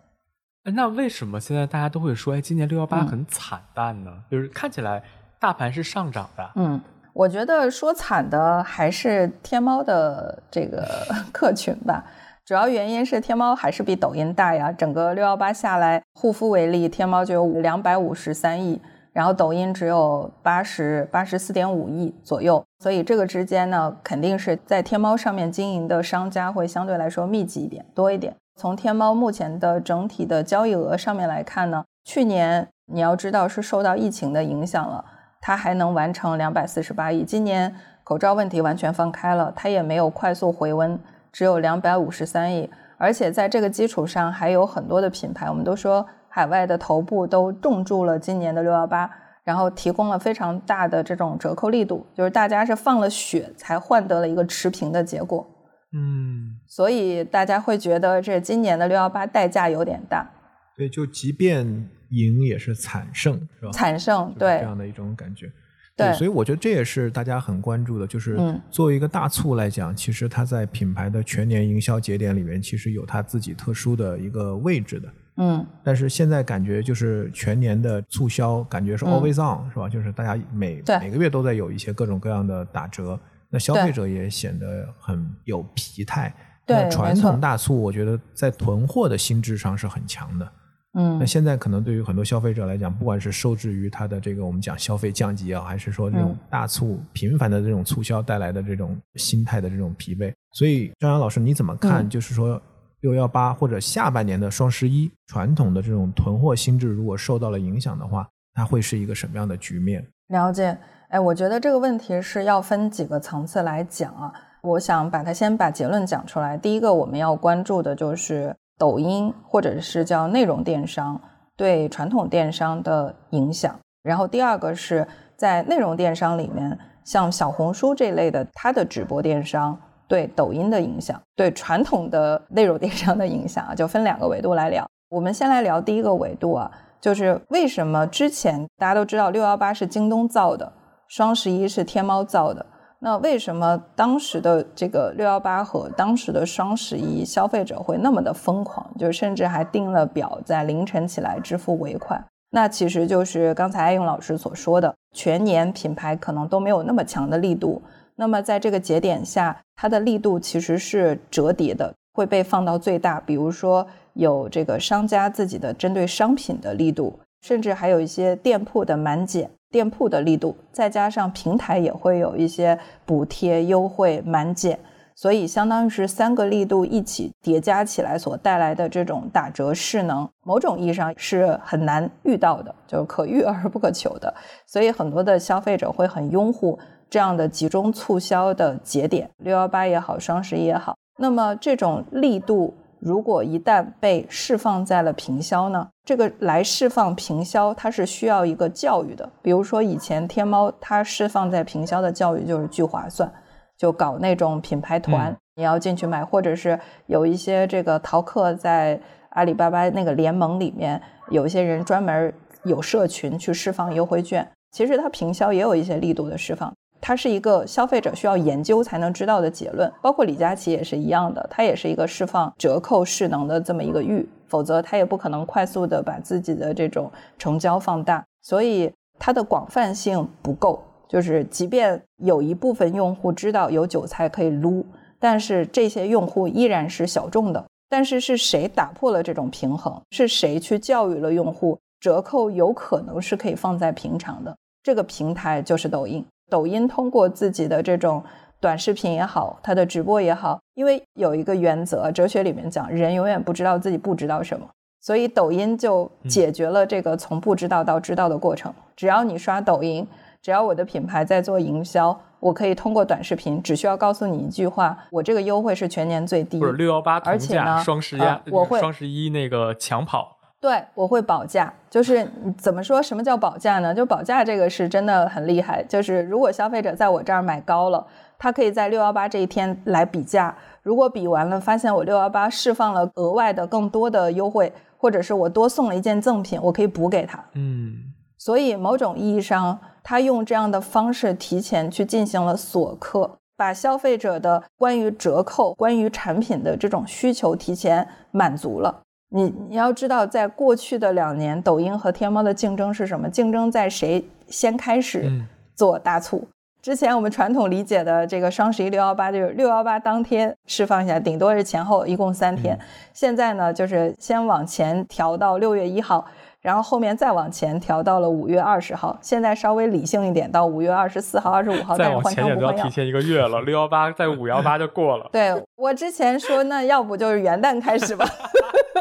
哎，那为什么现在大家都会说，哎，今年六幺八很惨淡呢？就是看起来大盘是上涨的。嗯，我觉得说惨的还是天猫的这个 客群吧，主要原因是天猫还是比抖音大呀。整个六幺八下来，护肤为例，天猫就有两百五十三亿，然后抖音只有八十八十四点五亿左右，所以这个之间呢，肯定是在天猫上面经营的商家会相对来说密集一点，多一点。从天猫目前的整体的交易额上面来看呢，去年你要知道是受到疫情的影响了。它还能完成两百四十八亿。今年口罩问题完全放开了，它也没有快速回温，只有两百五十三亿。而且在这个基础上，还有很多的品牌，我们都说海外的头部都重注了今年的六幺八，然后提供了非常大的这种折扣力度，就是大家是放了血才换得了一个持平的结果。嗯，所以大家会觉得这今年的六幺八代价有点大。对，就即便。赢也是惨胜，是吧？惨胜，对这样的一种感觉。对，所以我觉得这也是大家很关注的，就是作为一个大促来讲，其实它在品牌的全年营销节点里面，其实有它自己特殊的一个位置的。嗯。但是现在感觉就是全年的促销，感觉是 always on，是吧？就是大家每每个月都在有一些各种各样的打折，那消费者也显得很有疲态。对，传统大促，我觉得在囤货的心智上是很强的。嗯，那现在可能对于很多消费者来讲，不管是受制于它的这个我们讲消费降级啊，还是说这种大促频繁的这种促销带来的这种心态的这种疲惫，所以张扬老师你怎么看？就是说六幺八或者下半年的双十一，传统的这种囤货心智如果受到了影响的话，它会是一个什么样的局面？了解，哎，我觉得这个问题是要分几个层次来讲啊。我想把它先把结论讲出来。第一个我们要关注的就是。抖音或者是叫内容电商对传统电商的影响，然后第二个是在内容电商里面，像小红书这类的，它的直播电商对抖音的影响，对传统的内容电商的影响啊，就分两个维度来聊。我们先来聊第一个维度啊，就是为什么之前大家都知道六幺八是京东造的，双十一是天猫造的。那为什么当时的这个六幺八和当时的双十一消费者会那么的疯狂，就甚至还订了表，在凌晨起来支付尾款？那其实就是刚才爱用老师所说的，全年品牌可能都没有那么强的力度。那么在这个节点下，它的力度其实是折叠的，会被放到最大。比如说有这个商家自己的针对商品的力度，甚至还有一些店铺的满减。店铺的力度，再加上平台也会有一些补贴、优惠、满减，所以相当于是三个力度一起叠加起来所带来的这种打折势能，某种意义上是很难遇到的，就是可遇而不可求的。所以很多的消费者会很拥护这样的集中促销的节点，六幺八也好，双十一也好。那么这种力度。如果一旦被释放在了平销呢？这个来释放平销，它是需要一个教育的。比如说以前天猫它释放在平销的教育就是聚划算，就搞那种品牌团，你要进去买，或者是有一些这个淘客在阿里巴巴那个联盟里面，有一些人专门有社群去释放优惠券。其实它平销也有一些力度的释放。它是一个消费者需要研究才能知道的结论，包括李佳琦也是一样的，它也是一个释放折扣势能的这么一个域，否则它也不可能快速的把自己的这种成交放大，所以它的广泛性不够。就是即便有一部分用户知道有韭菜可以撸，但是这些用户依然是小众的。但是是谁打破了这种平衡？是谁去教育了用户？折扣有可能是可以放在平常的，这个平台就是抖音。抖音通过自己的这种短视频也好，它的直播也好，因为有一个原则，哲学里面讲，人永远不知道自己不知道什么，所以抖音就解决了这个从不知道到知道的过程。只要你刷抖音，只要我的品牌在做营销，我可以通过短视频，只需要告诉你一句话：我这个优惠是全年最低，不是六幺八而且呢，双十一我会双十一那个抢跑。对，我会保价，就是怎么说？什么叫保价呢？就保价这个是真的很厉害。就是如果消费者在我这儿买高了，他可以在六幺八这一天来比价。如果比完了，发现我六幺八释放了额外的更多的优惠，或者是我多送了一件赠品，我可以补给他。嗯，所以某种意义上，他用这样的方式提前去进行了锁客，把消费者的关于折扣、关于产品的这种需求提前满足了。你你要知道，在过去的两年，抖音和天猫的竞争是什么？竞争在谁先开始做大促，之前我们传统理解的这个双十一六幺八，就是六幺八当天释放一下，顶多是前后一共三天。现在呢，就是先往前调到六月一号，然后后面再往前调到了五月二十号。现在稍微理性一点，到五月二十四号、二十五号再往前也都要提前一个月了。六幺八在五幺八就过了。对我之前说，那要不就是元旦开始吧，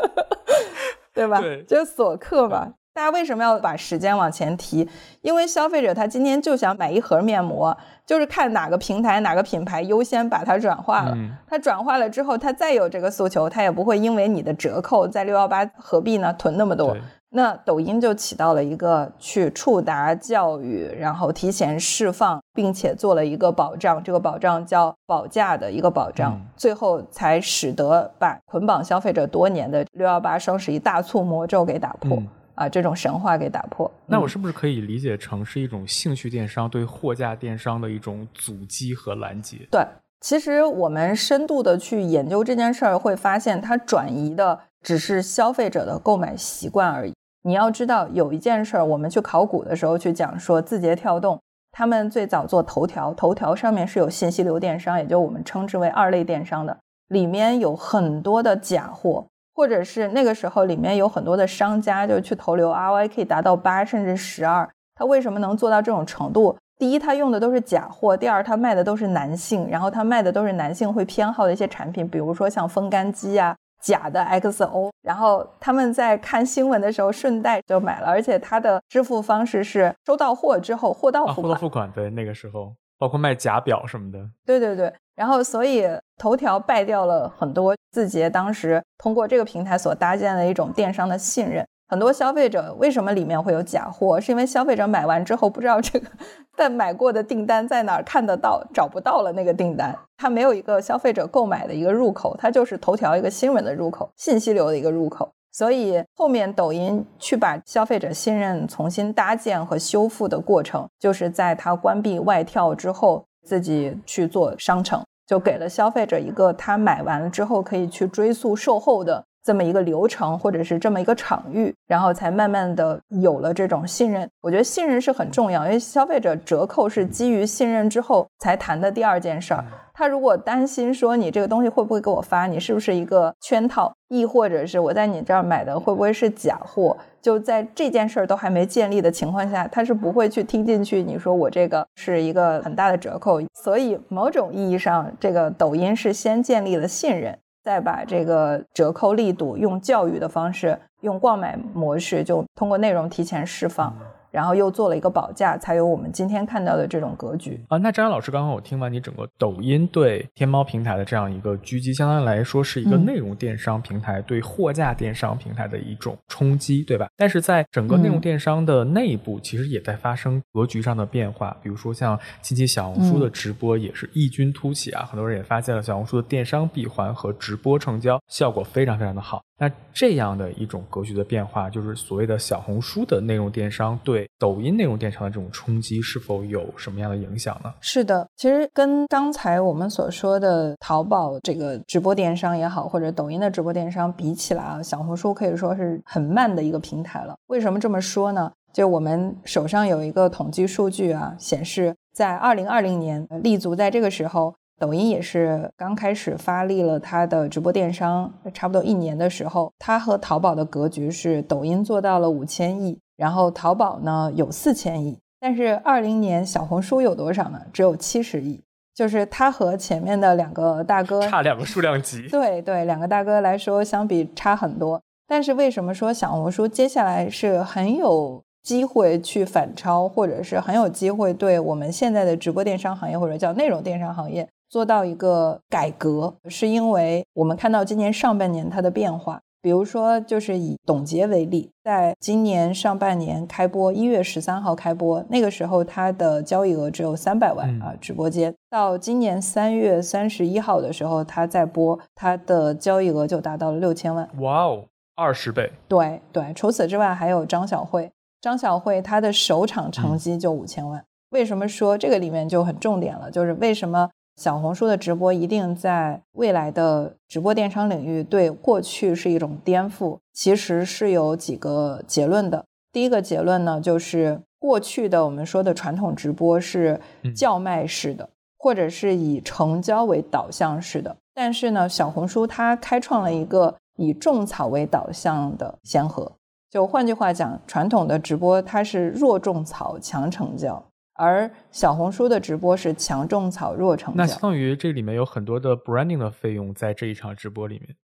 对吧？对，就锁客嘛。大家为什么要把时间往前提？因为消费者他今天就想买一盒面膜，就是看哪个平台、哪个品牌优先把它转化了。它转化了之后，他再有这个诉求，他也不会因为你的折扣在六幺八何必呢囤那么多？那抖音就起到了一个去触达教育，然后提前释放，并且做了一个保障，这个保障叫保价的一个保障，最后才使得把捆绑消费者多年的六幺八双十一大促魔咒给打破。啊，这种神话给打破，那我是不是可以理解成是一种兴趣电商对货架电商的一种阻击和拦截？对，其实我们深度的去研究这件事儿，会发现它转移的只是消费者的购买习惯而已。你要知道，有一件事儿，我们去考古的时候去讲说，字节跳动他们最早做头条，头条上面是有信息流电商，也就我们称之为二类电商的，里面有很多的假货。或者是那个时候里面有很多的商家就去投流，ROI 可以达到八甚至十二。他为什么能做到这种程度？第一，他用的都是假货；第二，他卖的都是男性，然后他卖的都是男性会偏好的一些产品，比如说像风干机啊、假的 XO。然后他们在看新闻的时候顺带就买了，而且他的支付方式是收到货之后货到付款。货到付款，对，那个时候包括卖假表什么的。对对对。然后，所以头条败掉了很多字节当时通过这个平台所搭建的一种电商的信任。很多消费者为什么里面会有假货？是因为消费者买完之后不知道这个但买过的订单在哪儿看得到，找不到了那个订单，它没有一个消费者购买的一个入口，它就是头条一个新闻的入口，信息流的一个入口。所以后面抖音去把消费者信任重新搭建和修复的过程，就是在它关闭外跳之后。自己去做商城，就给了消费者一个他买完了之后可以去追溯售后的这么一个流程，或者是这么一个场域，然后才慢慢的有了这种信任。我觉得信任是很重要，因为消费者折扣是基于信任之后才谈的第二件事儿。他如果担心说你这个东西会不会给我发，你是不是一个圈套，亦或者是我在你这儿买的会不会是假货？就在这件事儿都还没建立的情况下，他是不会去听进去。你说我这个是一个很大的折扣，所以某种意义上，这个抖音是先建立了信任，再把这个折扣力度用教育的方式，用逛买模式，就通过内容提前释放。然后又做了一个保价，才有我们今天看到的这种格局啊。那张阳老师，刚刚我听完你整个抖音对天猫平台的这样一个狙击，相当于来说是一个内容电商平台对货架电商平台的一种冲击，对吧？但是在整个内容电商的内部，其实也在发生格局上的变化。比如说像近期小红书的直播也是异军突起啊，很多人也发现了小红书的电商闭环和直播成交效果非常非常的好。那这样的一种格局的变化，就是所谓的小红书的内容电商对抖音内容电商的这种冲击，是否有什么样的影响呢？是的，其实跟刚才我们所说的淘宝这个直播电商也好，或者抖音的直播电商比起来啊，小红书可以说是很慢的一个平台了。为什么这么说呢？就我们手上有一个统计数据啊，显示在二零二零年立足在这个时候。抖音也是刚开始发力了它的直播电商，差不多一年的时候，它和淘宝的格局是抖音做到了五千亿，然后淘宝呢有四千亿，但是二零年小红书有多少呢？只有七十亿，就是它和前面的两个大哥差两个数量级。对对，两个大哥来说相比差很多。但是为什么说小红书接下来是很有机会去反超，或者是很有机会对我们现在的直播电商行业或者叫内容电商行业？做到一个改革，是因为我们看到今年上半年它的变化。比如说，就是以董洁为例，在今年上半年开播，一月十三号开播，那个时候它的交易额只有三百万啊，直播间。到今年三月三十一号的时候，它在播，它的交易额就达到了六千万。哇哦，二十倍！对对，除此之外还有张小慧，张小慧她的首场成绩就五千万。为什么说这个里面就很重点了？就是为什么？小红书的直播一定在未来的直播电商领域对过去是一种颠覆，其实是有几个结论的。第一个结论呢，就是过去的我们说的传统直播是叫卖式的，或者是以成交为导向式的。但是呢，小红书它开创了一个以种草为导向的先河。就换句话讲，传统的直播它是弱种草强成交，而小红书的直播是强种草弱成交。那相当于这里面有很多的 branding 的费用在这一场直播里面。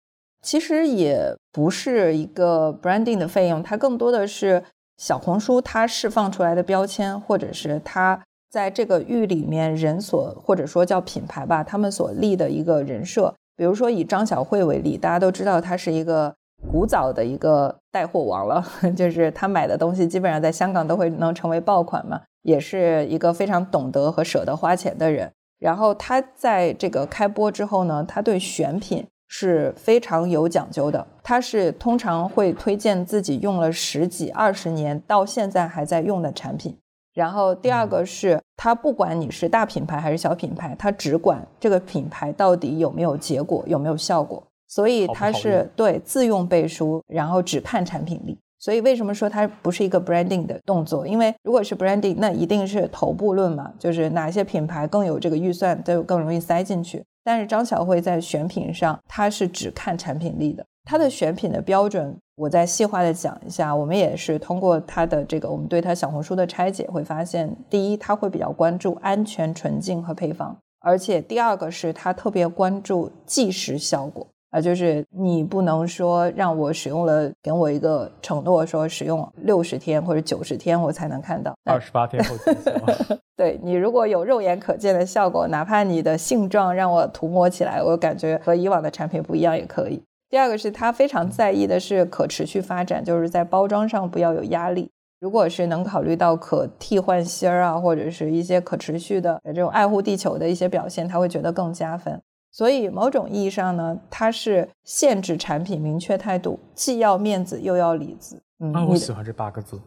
其实也不是一个 branding 的费用，它更多的是小红书它释放出来的标签，或者是它在这个域里面人所或者说叫品牌吧，他们所立的一个人设。比如说以张小慧为例，大家都知道她是一个古早的一个带货王了，就是她买的东西基本上在香港都会能成为爆款嘛，也是一个非常懂得和舍得花钱的人。然后他在这个开播之后呢，他对选品。是非常有讲究的，他是通常会推荐自己用了十几二十年到现在还在用的产品。然后第二个是他不管你是大品牌还是小品牌，他只管这个品牌到底有没有结果，有没有效果。所以他是对自用背书，然后只看产品力。所以为什么说它不是一个 branding 的动作？因为如果是 branding，那一定是头部论嘛，就是哪些品牌更有这个预算，就更容易塞进去。但是张小慧在选品上，她是只看产品力的。她的选品的标准，我再细化的讲一下。我们也是通过她的这个，我们对她小红书的拆解，会发现，第一，她会比较关注安全、纯净和配方，而且第二个是她特别关注即时效果。啊，就是你不能说让我使用了，给我一个承诺，说使用六十天或者九十天我才能看到，二十八天后见效。对你如果有肉眼可见的效果，哪怕你的性状让我涂抹起来，我感觉和以往的产品不一样也可以。第二个是他非常在意的是可持续发展，就是在包装上不要有压力。如果是能考虑到可替换芯儿啊，或者是一些可持续的这种爱护地球的一些表现，他会觉得更加分。所以，某种意义上呢，它是限制产品明确态度，既要面子又要里子。嗯，我喜欢这八个字，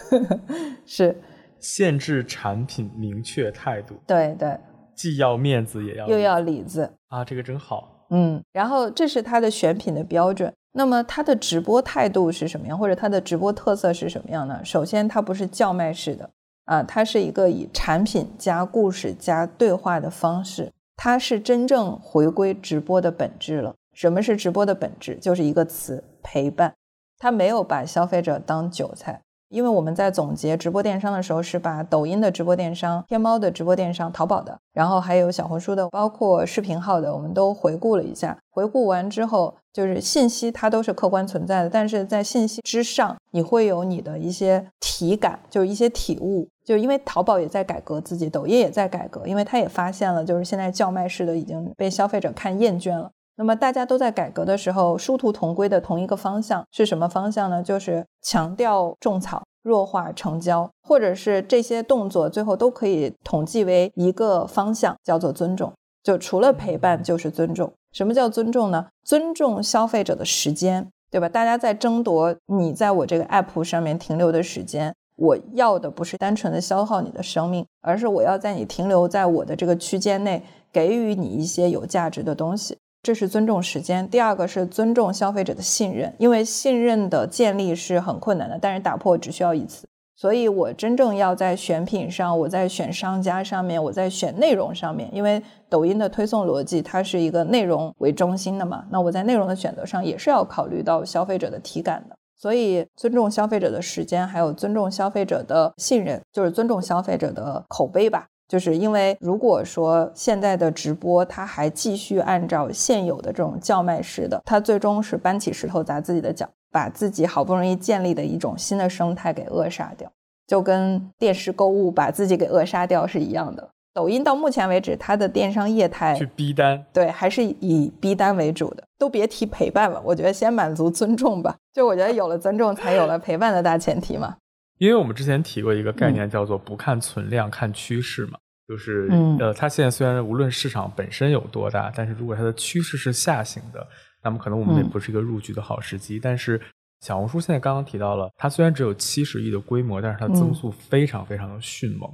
是限制产品明确态度。对对，既要面子也要又要里子啊，这个真好。嗯，然后这是它的选品的标准。那么它的直播态度是什么样，或者它的直播特色是什么样呢？首先，它不是叫卖式的啊，它是一个以产品加故事加对话的方式。它是真正回归直播的本质了。什么是直播的本质？就是一个词：陪伴。它没有把消费者当韭菜。因为我们在总结直播电商的时候，是把抖音的直播电商、天猫的直播电商、淘宝的，然后还有小红书的，包括视频号的，我们都回顾了一下。回顾完之后，就是信息它都是客观存在的，但是在信息之上，你会有你的一些体感，就是一些体悟。就因为淘宝也在改革自己，抖音也在改革，因为它也发现了，就是现在叫卖式的已经被消费者看厌倦了。那么大家都在改革的时候，殊途同归的同一个方向是什么方向呢？就是强调种草、弱化成交，或者是这些动作最后都可以统计为一个方向，叫做尊重。就除了陪伴，就是尊重。什么叫尊重呢？尊重消费者的时间，对吧？大家在争夺你在我这个 app 上面停留的时间。我要的不是单纯的消耗你的生命，而是我要在你停留在我的这个区间内，给予你一些有价值的东西。这是尊重时间。第二个是尊重消费者的信任，因为信任的建立是很困难的，但是打破只需要一次。所以我真正要在选品上，我在选商家上面，我在选内容上面，因为抖音的推送逻辑它是一个内容为中心的嘛，那我在内容的选择上也是要考虑到消费者的体感的。所以尊重消费者的时间，还有尊重消费者的信任，就是尊重消费者的口碑吧。就是因为如果说现在的直播，它还继续按照现有的这种叫卖式的，它最终是搬起石头砸自己的脚，把自己好不容易建立的一种新的生态给扼杀掉，就跟电视购物把自己给扼杀掉是一样的。抖音到目前为止，它的电商业态去逼单，对，还是以逼单为主的，都别提陪伴了。我觉得先满足尊重吧，就我觉得有了尊重，才有了陪伴的大前提嘛。因为我们之前提过一个概念，叫做不看存量，看趋势嘛。就是，呃，它现在虽然无论市场本身有多大，但是如果它的趋势是下行的，那么可能我们也不是一个入局的好时机。但是小红书现在刚刚提到了，它虽然只有七十亿的规模，但是它增速非常非常的迅猛。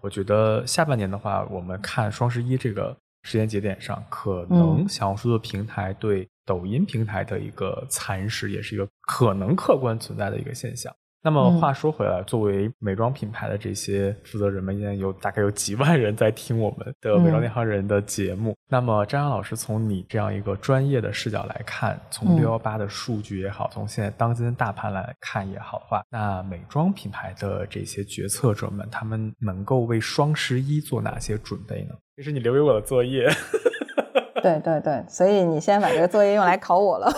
我觉得下半年的话，我们看双十一这个时间节点上，可能小红书的平台对抖音平台的一个蚕食，也是一个可能客观存在的一个现象。那么话说回来，作为美妆品牌的这些负责人们，现在有大概有几万人在听我们的美妆内行人的节目。那么张扬老师，从你这样一个专业的视角来看，从六幺八的数据也好，从现在当今的大盘来看也好的话，那美妆品牌的这些决策者们，他们能够为双十一做哪些准备呢？这是你留给我的作业。对对对，所以你现在把这个作业用来考我了。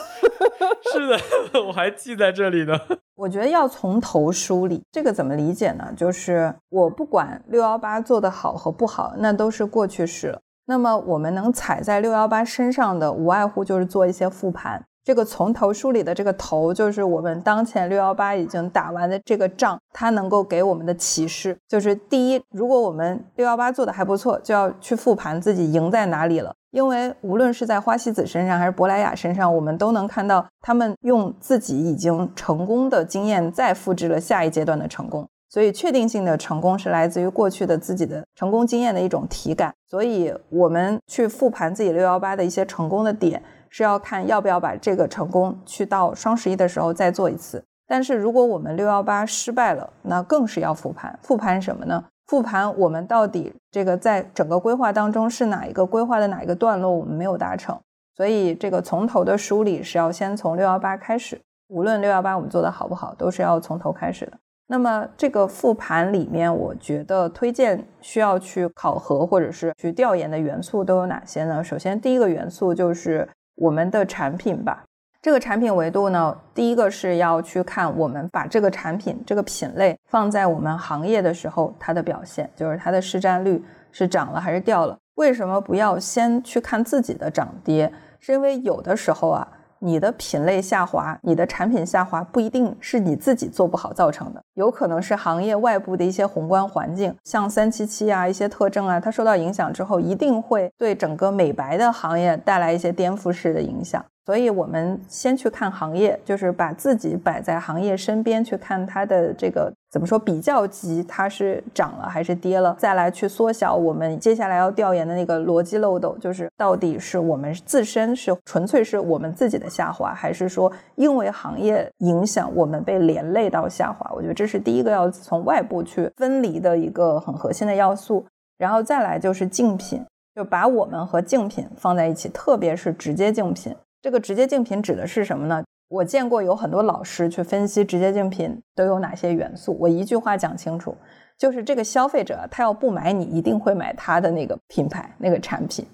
是的，我还记在这里呢。我觉得要从头梳理，这个怎么理解呢？就是我不管六幺八做的好和不好，那都是过去式了。那么我们能踩在六幺八身上的，无外乎就是做一些复盘。这个从头梳理的这个头，就是我们当前六幺八已经打完的这个仗，它能够给我们的启示，就是第一，如果我们六幺八做的还不错，就要去复盘自己赢在哪里了。因为无论是在花西子身上还是珀莱雅身上，我们都能看到他们用自己已经成功的经验再复制了下一阶段的成功。所以，确定性的成功是来自于过去的自己的成功经验的一种体感。所以，我们去复盘自己六幺八的一些成功的点，是要看要不要把这个成功去到双十一的时候再做一次。但是，如果我们六幺八失败了，那更是要复盘。复盘什么呢？复盘我们到底这个在整个规划当中是哪一个规划的哪一个段落我们没有达成，所以这个从头的梳理是要先从六幺八开始。无论六幺八我们做的好不好，都是要从头开始的。那么这个复盘里面，我觉得推荐需要去考核或者是去调研的元素都有哪些呢？首先第一个元素就是我们的产品吧。这个产品维度呢，第一个是要去看我们把这个产品这个品类放在我们行业的时候，它的表现就是它的市占率是涨了还是掉了。为什么不要先去看自己的涨跌？是因为有的时候啊。你的品类下滑，你的产品下滑，不一定是你自己做不好造成的，有可能是行业外部的一些宏观环境，像三七七啊一些特征啊，它受到影响之后，一定会对整个美白的行业带来一些颠覆式的影响。所以，我们先去看行业，就是把自己摆在行业身边去看它的这个怎么说比较级，它是涨了还是跌了，再来去缩小我们接下来要调研的那个逻辑漏斗，就是到底是我们自身是纯粹是我们自己的下滑，还是说因为行业影响我们被连累到下滑？我觉得这是第一个要从外部去分离的一个很核心的要素。然后再来就是竞品，就把我们和竞品放在一起，特别是直接竞品。这个直接竞品指的是什么呢？我见过有很多老师去分析直接竞品都有哪些元素。我一句话讲清楚，就是这个消费者他要不买你，一定会买他的那个品牌那个产品。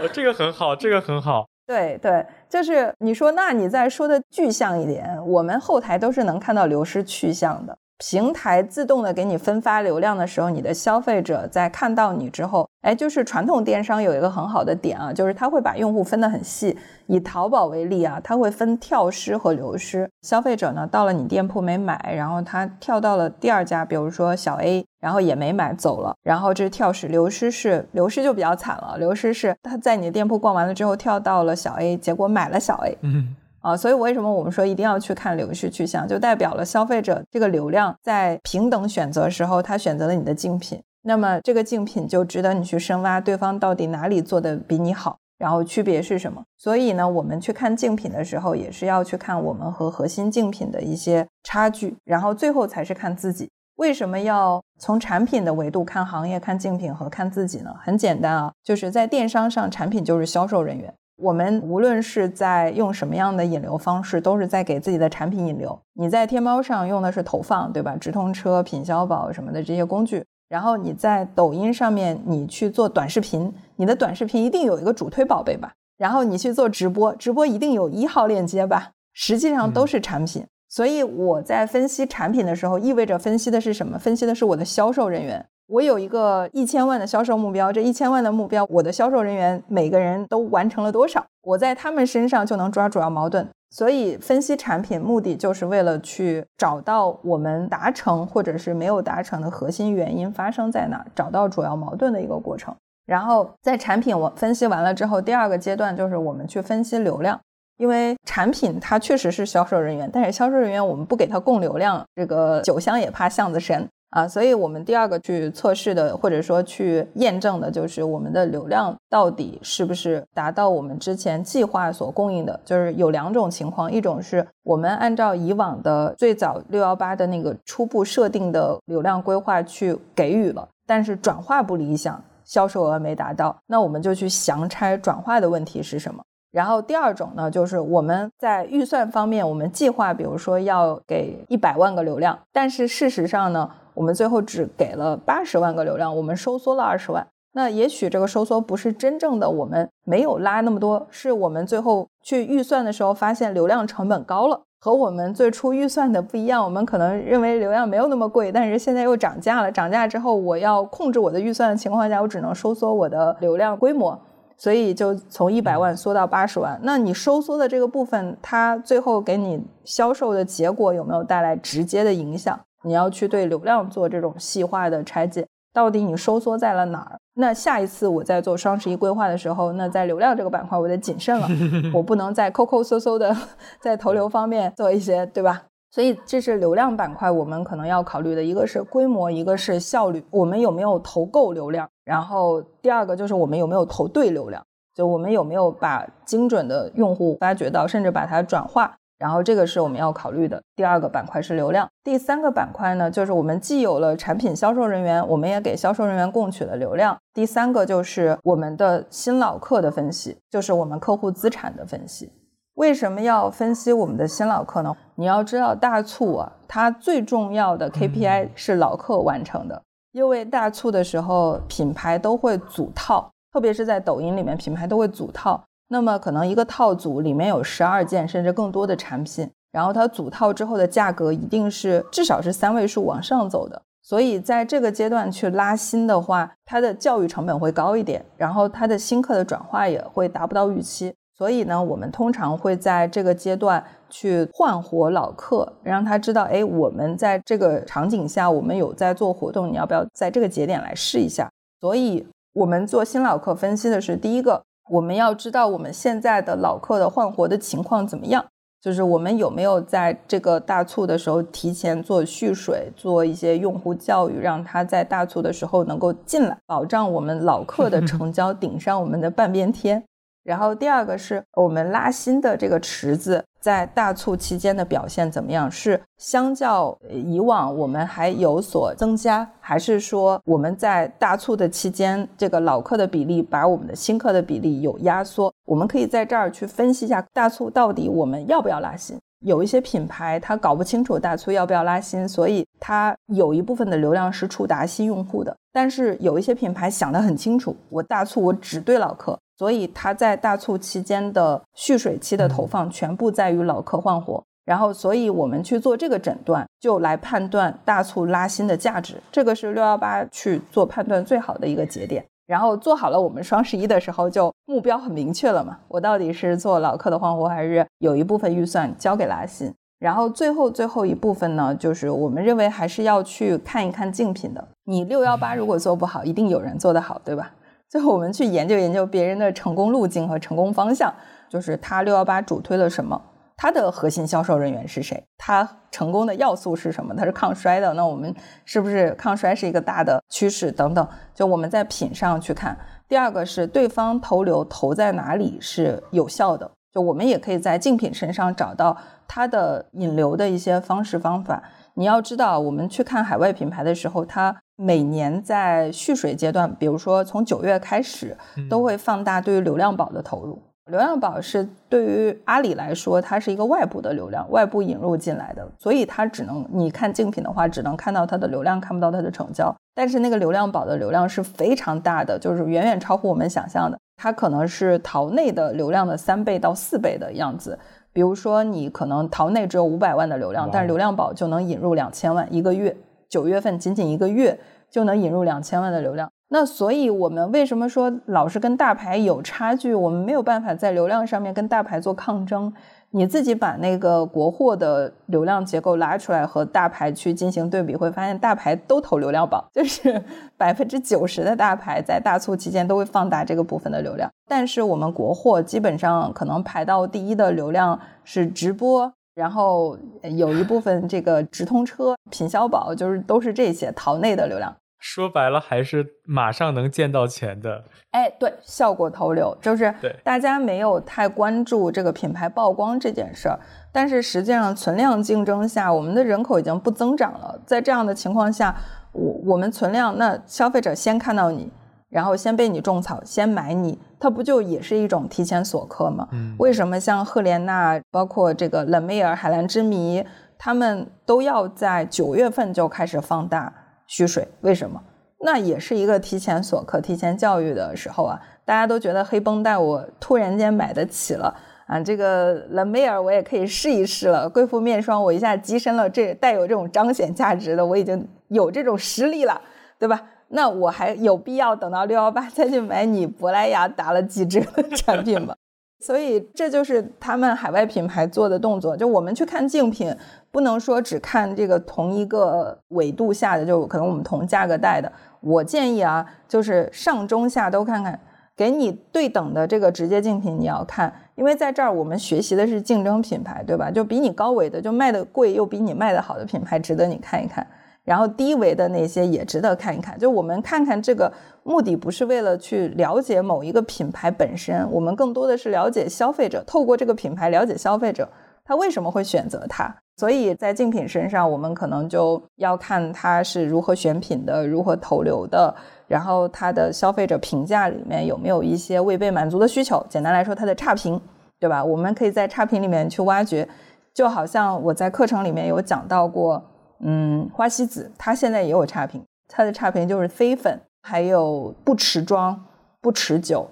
我，这个很好，这个很好。对对，就是你说，那你再说的具象一点，我们后台都是能看到流失去向的。平台自动的给你分发流量的时候，你的消费者在看到你之后，哎，就是传统电商有一个很好的点啊，就是他会把用户分得很细。以淘宝为例啊，他会分跳失和流失。消费者呢到了你店铺没买，然后他跳到了第二家，比如说小 A，然后也没买走了，然后这是跳失。流失是流失就比较惨了，流失是他在你的店铺逛完了之后跳到了小 A，结果买了小 A。嗯。啊，所以为什么我们说一定要去看流失去向，就代表了消费者这个流量在平等选择时候，他选择了你的竞品，那么这个竞品就值得你去深挖对方到底哪里做的比你好，然后区别是什么。所以呢，我们去看竞品的时候，也是要去看我们和核心竞品的一些差距，然后最后才是看自己。为什么要从产品的维度看行业、看竞品和看自己呢？很简单啊，就是在电商上，产品就是销售人员。我们无论是在用什么样的引流方式，都是在给自己的产品引流。你在天猫上用的是投放，对吧？直通车、品销宝什么的这些工具。然后你在抖音上面，你去做短视频，你的短视频一定有一个主推宝贝吧？然后你去做直播，直播一定有一号链接吧？实际上都是产品。所以我在分析产品的时候，意味着分析的是什么？分析的是我的销售人员。我有一个一千万的销售目标，这一千万的目标，我的销售人员每个人都完成了多少？我在他们身上就能抓主要矛盾。所以分析产品目的就是为了去找到我们达成或者是没有达成的核心原因发生在哪，找到主要矛盾的一个过程。然后在产品我分析完了之后，第二个阶段就是我们去分析流量。因为产品它确实是销售人员，但是销售人员我们不给他供流量，这个酒香也怕巷子深。啊，所以我们第二个去测试的，或者说去验证的，就是我们的流量到底是不是达到我们之前计划所供应的。就是有两种情况，一种是我们按照以往的最早六幺八的那个初步设定的流量规划去给予了，但是转化不理想，销售额没达到，那我们就去详拆转化的问题是什么。然后第二种呢，就是我们在预算方面，我们计划比如说要给一百万个流量，但是事实上呢。我们最后只给了八十万个流量，我们收缩了二十万。那也许这个收缩不是真正的我们没有拉那么多，是我们最后去预算的时候发现流量成本高了，和我们最初预算的不一样。我们可能认为流量没有那么贵，但是现在又涨价了。涨价之后，我要控制我的预算的情况下，我只能收缩我的流量规模，所以就从一百万缩到八十万。那你收缩的这个部分，它最后给你销售的结果有没有带来直接的影响？你要去对流量做这种细化的拆解，到底你收缩在了哪儿？那下一次我在做双十一规划的时候，那在流量这个板块我得谨慎了，我不能再抠抠搜搜的 在投流方面做一些，对吧？所以这是流量板块我们可能要考虑的，一个是规模，一个是效率，我们有没有投够流量？然后第二个就是我们有没有投对流量，就我们有没有把精准的用户发掘到，甚至把它转化。然后这个是我们要考虑的第二个板块是流量，第三个板块呢，就是我们既有了产品销售人员，我们也给销售人员供取了流量。第三个就是我们的新老客的分析，就是我们客户资产的分析。为什么要分析我们的新老客呢？你要知道大促啊，它最重要的 KPI 是老客完成的，因为大促的时候品牌都会组套，特别是在抖音里面，品牌都会组套。那么可能一个套组里面有十二件甚至更多的产品，然后它组套之后的价格一定是至少是三位数往上走的。所以在这个阶段去拉新的话，它的教育成本会高一点，然后它的新客的转化也会达不到预期。所以呢，我们通常会在这个阶段去换活老客，让他知道，哎，我们在这个场景下我们有在做活动，你要不要在这个节点来试一下？所以我们做新老客分析的是第一个。我们要知道我们现在的老客的换活的情况怎么样，就是我们有没有在这个大促的时候提前做蓄水，做一些用户教育，让他在大促的时候能够进来，保障我们老客的 成交顶上我们的半边天。然后第二个是我们拉新的这个池子。在大促期间的表现怎么样？是相较以往我们还有所增加，还是说我们在大促的期间，这个老客的比例把我们的新客的比例有压缩？我们可以在这儿去分析一下大促到底我们要不要拉新。有一些品牌它搞不清楚大促要不要拉新，所以它有一部分的流量是触达新用户的。但是有一些品牌想得很清楚，我大促我只对老客。所以它在大促期间的蓄水期的投放全部在于老客换活，然后所以我们去做这个诊断，就来判断大促拉新的价值，这个是六幺八去做判断最好的一个节点。然后做好了，我们双十一的时候就目标很明确了嘛，我到底是做老客的换活，还是有一部分预算交给拉新？然后最后最后一部分呢，就是我们认为还是要去看一看竞品的。你六幺八如果做不好，一定有人做得好，对吧？最后，我们去研究研究别人的成功路径和成功方向，就是他六幺八主推了什么，他的核心销售人员是谁，他成功的要素是什么？他是抗衰的，那我们是不是抗衰是一个大的趋势等等？就我们在品上去看。第二个是对方投流投在哪里是有效的，就我们也可以在竞品身上找到它的引流的一些方式方法。你要知道，我们去看海外品牌的时候，它每年在蓄水阶段，比如说从九月开始，都会放大对于流量宝的投入。流量宝是对于阿里来说，它是一个外部的流量，外部引入进来的，所以它只能你看竞品的话，只能看到它的流量，看不到它的成交。但是那个流量宝的流量是非常大的，就是远远超乎我们想象的，它可能是淘内的流量的三倍到四倍的样子。比如说，你可能淘内只有五百万的流量，但是流量宝就能引入两千万一个月。九月份仅仅一个月就能引入两千万的流量。那所以，我们为什么说老是跟大牌有差距？我们没有办法在流量上面跟大牌做抗争。你自己把那个国货的流量结构拉出来和大牌去进行对比，会发现大牌都投流量宝，就是 百分之九十的大牌在大促期间都会放大这个部分的流量。但是我们国货基本上可能排到第一的流量是直播，然后有一部分这个直通车、品销宝，就是都是这些淘内的流量。说白了，还是马上能见到钱的。哎，对，效果投流就是对大家没有太关注这个品牌曝光这件事儿，但是实际上存量竞争下，我们的人口已经不增长了。在这样的情况下，我我们存量，那消费者先看到你，然后先被你种草，先买你，它不就也是一种提前锁客吗？嗯为什么像赫莲娜，包括这个冷梅尔、海蓝之谜，他们都要在九月份就开始放大蓄水？为什么？那也是一个提前锁客、提前教育的时候啊！大家都觉得黑绷带我突然间买得起了啊，这个冷梅尔我也可以试一试了，贵妇面霜我一下跻身了这带有这种彰显价值的，我已经有这种实力了，对吧？那我还有必要等到六幺八再去买你珀莱雅打了几折的产品吗？所以这就是他们海外品牌做的动作。就我们去看竞品，不能说只看这个同一个纬度下的，就可能我们同价格带的。我建议啊，就是上中下都看看，给你对等的这个直接竞品你要看，因为在这儿我们学习的是竞争品牌，对吧？就比你高维的，就卖的贵又比你卖的好的品牌，值得你看一看。然后低维的那些也值得看一看。就我们看看这个目的不是为了去了解某一个品牌本身，我们更多的是了解消费者，透过这个品牌了解消费者他为什么会选择它。所以在竞品身上，我们可能就要看它是如何选品的，如何投流的，然后它的消费者评价里面有没有一些未被满足的需求。简单来说，它的差评，对吧？我们可以在差评里面去挖掘，就好像我在课程里面有讲到过。嗯，花西子它现在也有差评，它的差评就是飞粉，还有不持妆、不持久。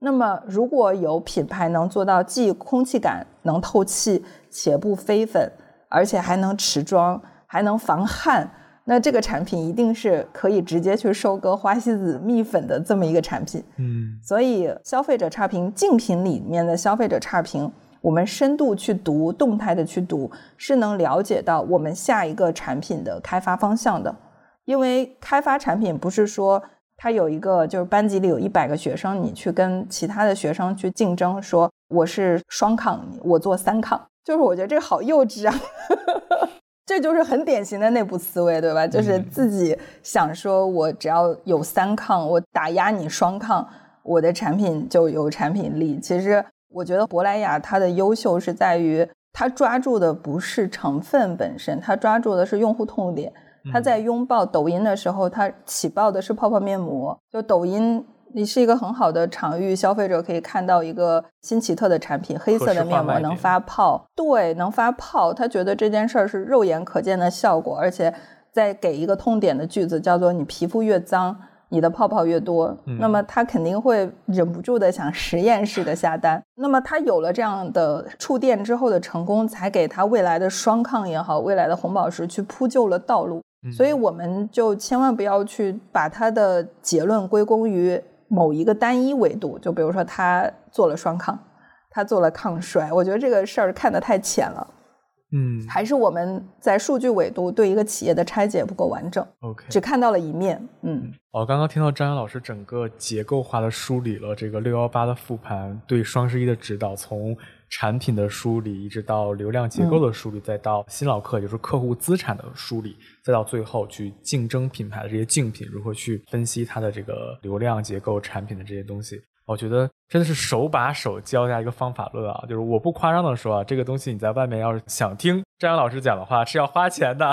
那么如果有品牌能做到既空气感能透气且不飞粉，而且还能持妆，还能防汗，那这个产品一定是可以直接去收割花西子蜜粉的这么一个产品。嗯，所以消费者差评竞品里面的消费者差评。我们深度去读，动态的去读，是能了解到我们下一个产品的开发方向的。因为开发产品不是说它有一个，就是班级里有一百个学生，你去跟其他的学生去竞争，说我是双抗，我做三抗，就是我觉得这个好幼稚啊。这就是很典型的内部思维，对吧？就是自己想说，我只要有三抗，我打压你双抗，我的产品就有产品力。其实。我觉得珀莱雅它的优秀是在于，它抓住的不是成分本身，它抓住的是用户痛点。它在拥抱抖音的时候，它起爆的是泡泡面膜。就抖音，你是一个很好的场域，消费者可以看到一个新奇特的产品，黑色的面膜能发泡，对，能发泡。他觉得这件事儿是肉眼可见的效果，而且再给一个痛点的句子，叫做“你皮肤越脏”。你的泡泡越多，那么他肯定会忍不住的想实验室的下单。那么他有了这样的触电之后的成功，才给他未来的双抗也好，未来的红宝石去铺就了道路。所以我们就千万不要去把他的结论归功于某一个单一维度。就比如说他做了双抗，他做了抗衰，我觉得这个事儿看得太浅了。嗯，还是我们在数据维度对一个企业的拆解不够完整。OK，只看到了一面。嗯，哦，刚刚听到张扬老师整个结构化的梳理了这个六幺八的复盘对双十一的指导，从产品的梳理，一直到流量结构的梳理，再到新老客，也就是客户资产的梳理，再到最后去竞争品牌的这些竞品，如何去分析它的这个流量结构、产品的这些东西。我觉得真的是手把手教大家一个方法论啊！就是我不夸张的说啊，这个东西你在外面要是想听张扬老师讲的话，是要花钱的。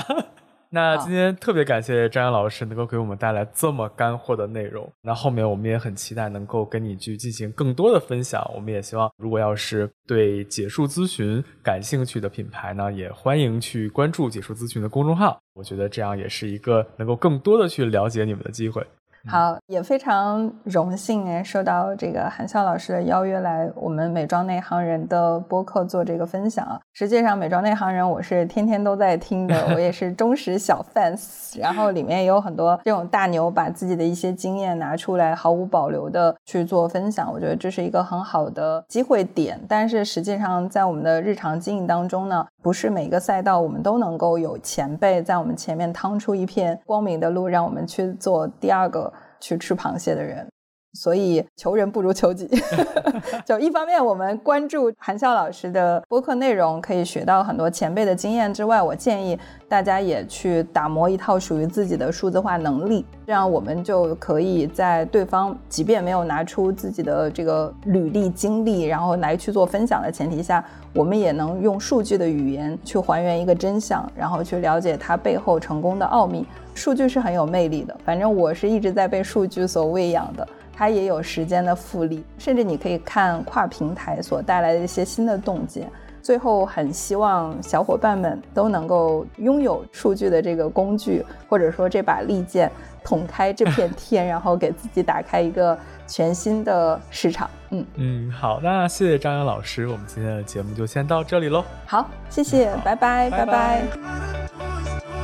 那今天特别感谢张扬老师能够给我们带来这么干货的内容。那后面我们也很期待能够跟你去进行更多的分享。我们也希望，如果要是对解数咨询感兴趣的品牌呢，也欢迎去关注解数咨询的公众号。我觉得这样也是一个能够更多的去了解你们的机会。好，也非常荣幸哎，受到这个韩笑老师的邀约来我们美妆内行人的播客做这个分享。实际上，美妆内行人我是天天都在听的，我也是忠实小 fans。然后里面也有很多这种大牛把自己的一些经验拿出来，毫无保留的去做分享。我觉得这是一个很好的机会点。但是实际上，在我们的日常经营当中呢，不是每个赛道我们都能够有前辈在我们前面趟出一片光明的路，让我们去做第二个。去吃螃蟹的人。所以求人不如求己。就一方面，我们关注韩笑老师的播客内容，可以学到很多前辈的经验之外，我建议大家也去打磨一套属于自己的数字化能力，这样我们就可以在对方即便没有拿出自己的这个履历经历，然后来去做分享的前提下，我们也能用数据的语言去还原一个真相，然后去了解它背后成功的奥秘。数据是很有魅力的，反正我是一直在被数据所喂养的。它也有时间的复利，甚至你可以看跨平台所带来的一些新的洞见。最后，很希望小伙伴们都能够拥有数据的这个工具，或者说这把利剑，捅开这片 天，然后给自己打开一个全新的市场。嗯嗯，好，那谢谢张扬老师，我们今天的节目就先到这里喽。好，谢谢，拜拜，拜拜。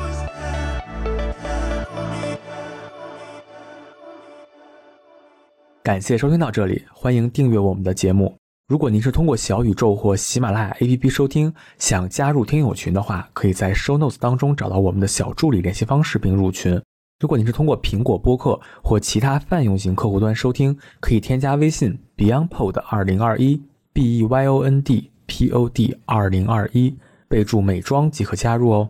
感谢收听到这里，欢迎订阅我们的节目。如果您是通过小宇宙或喜马拉雅 APP 收听，想加入听友群的话，可以在 Show Notes 当中找到我们的小助理联系方式并入群。如果您是通过苹果播客或其他泛用型客户端收听，可以添加微信 BeyondPod 二零二一 B E Y O N D P O D 二零二一，备注美妆即可加入哦。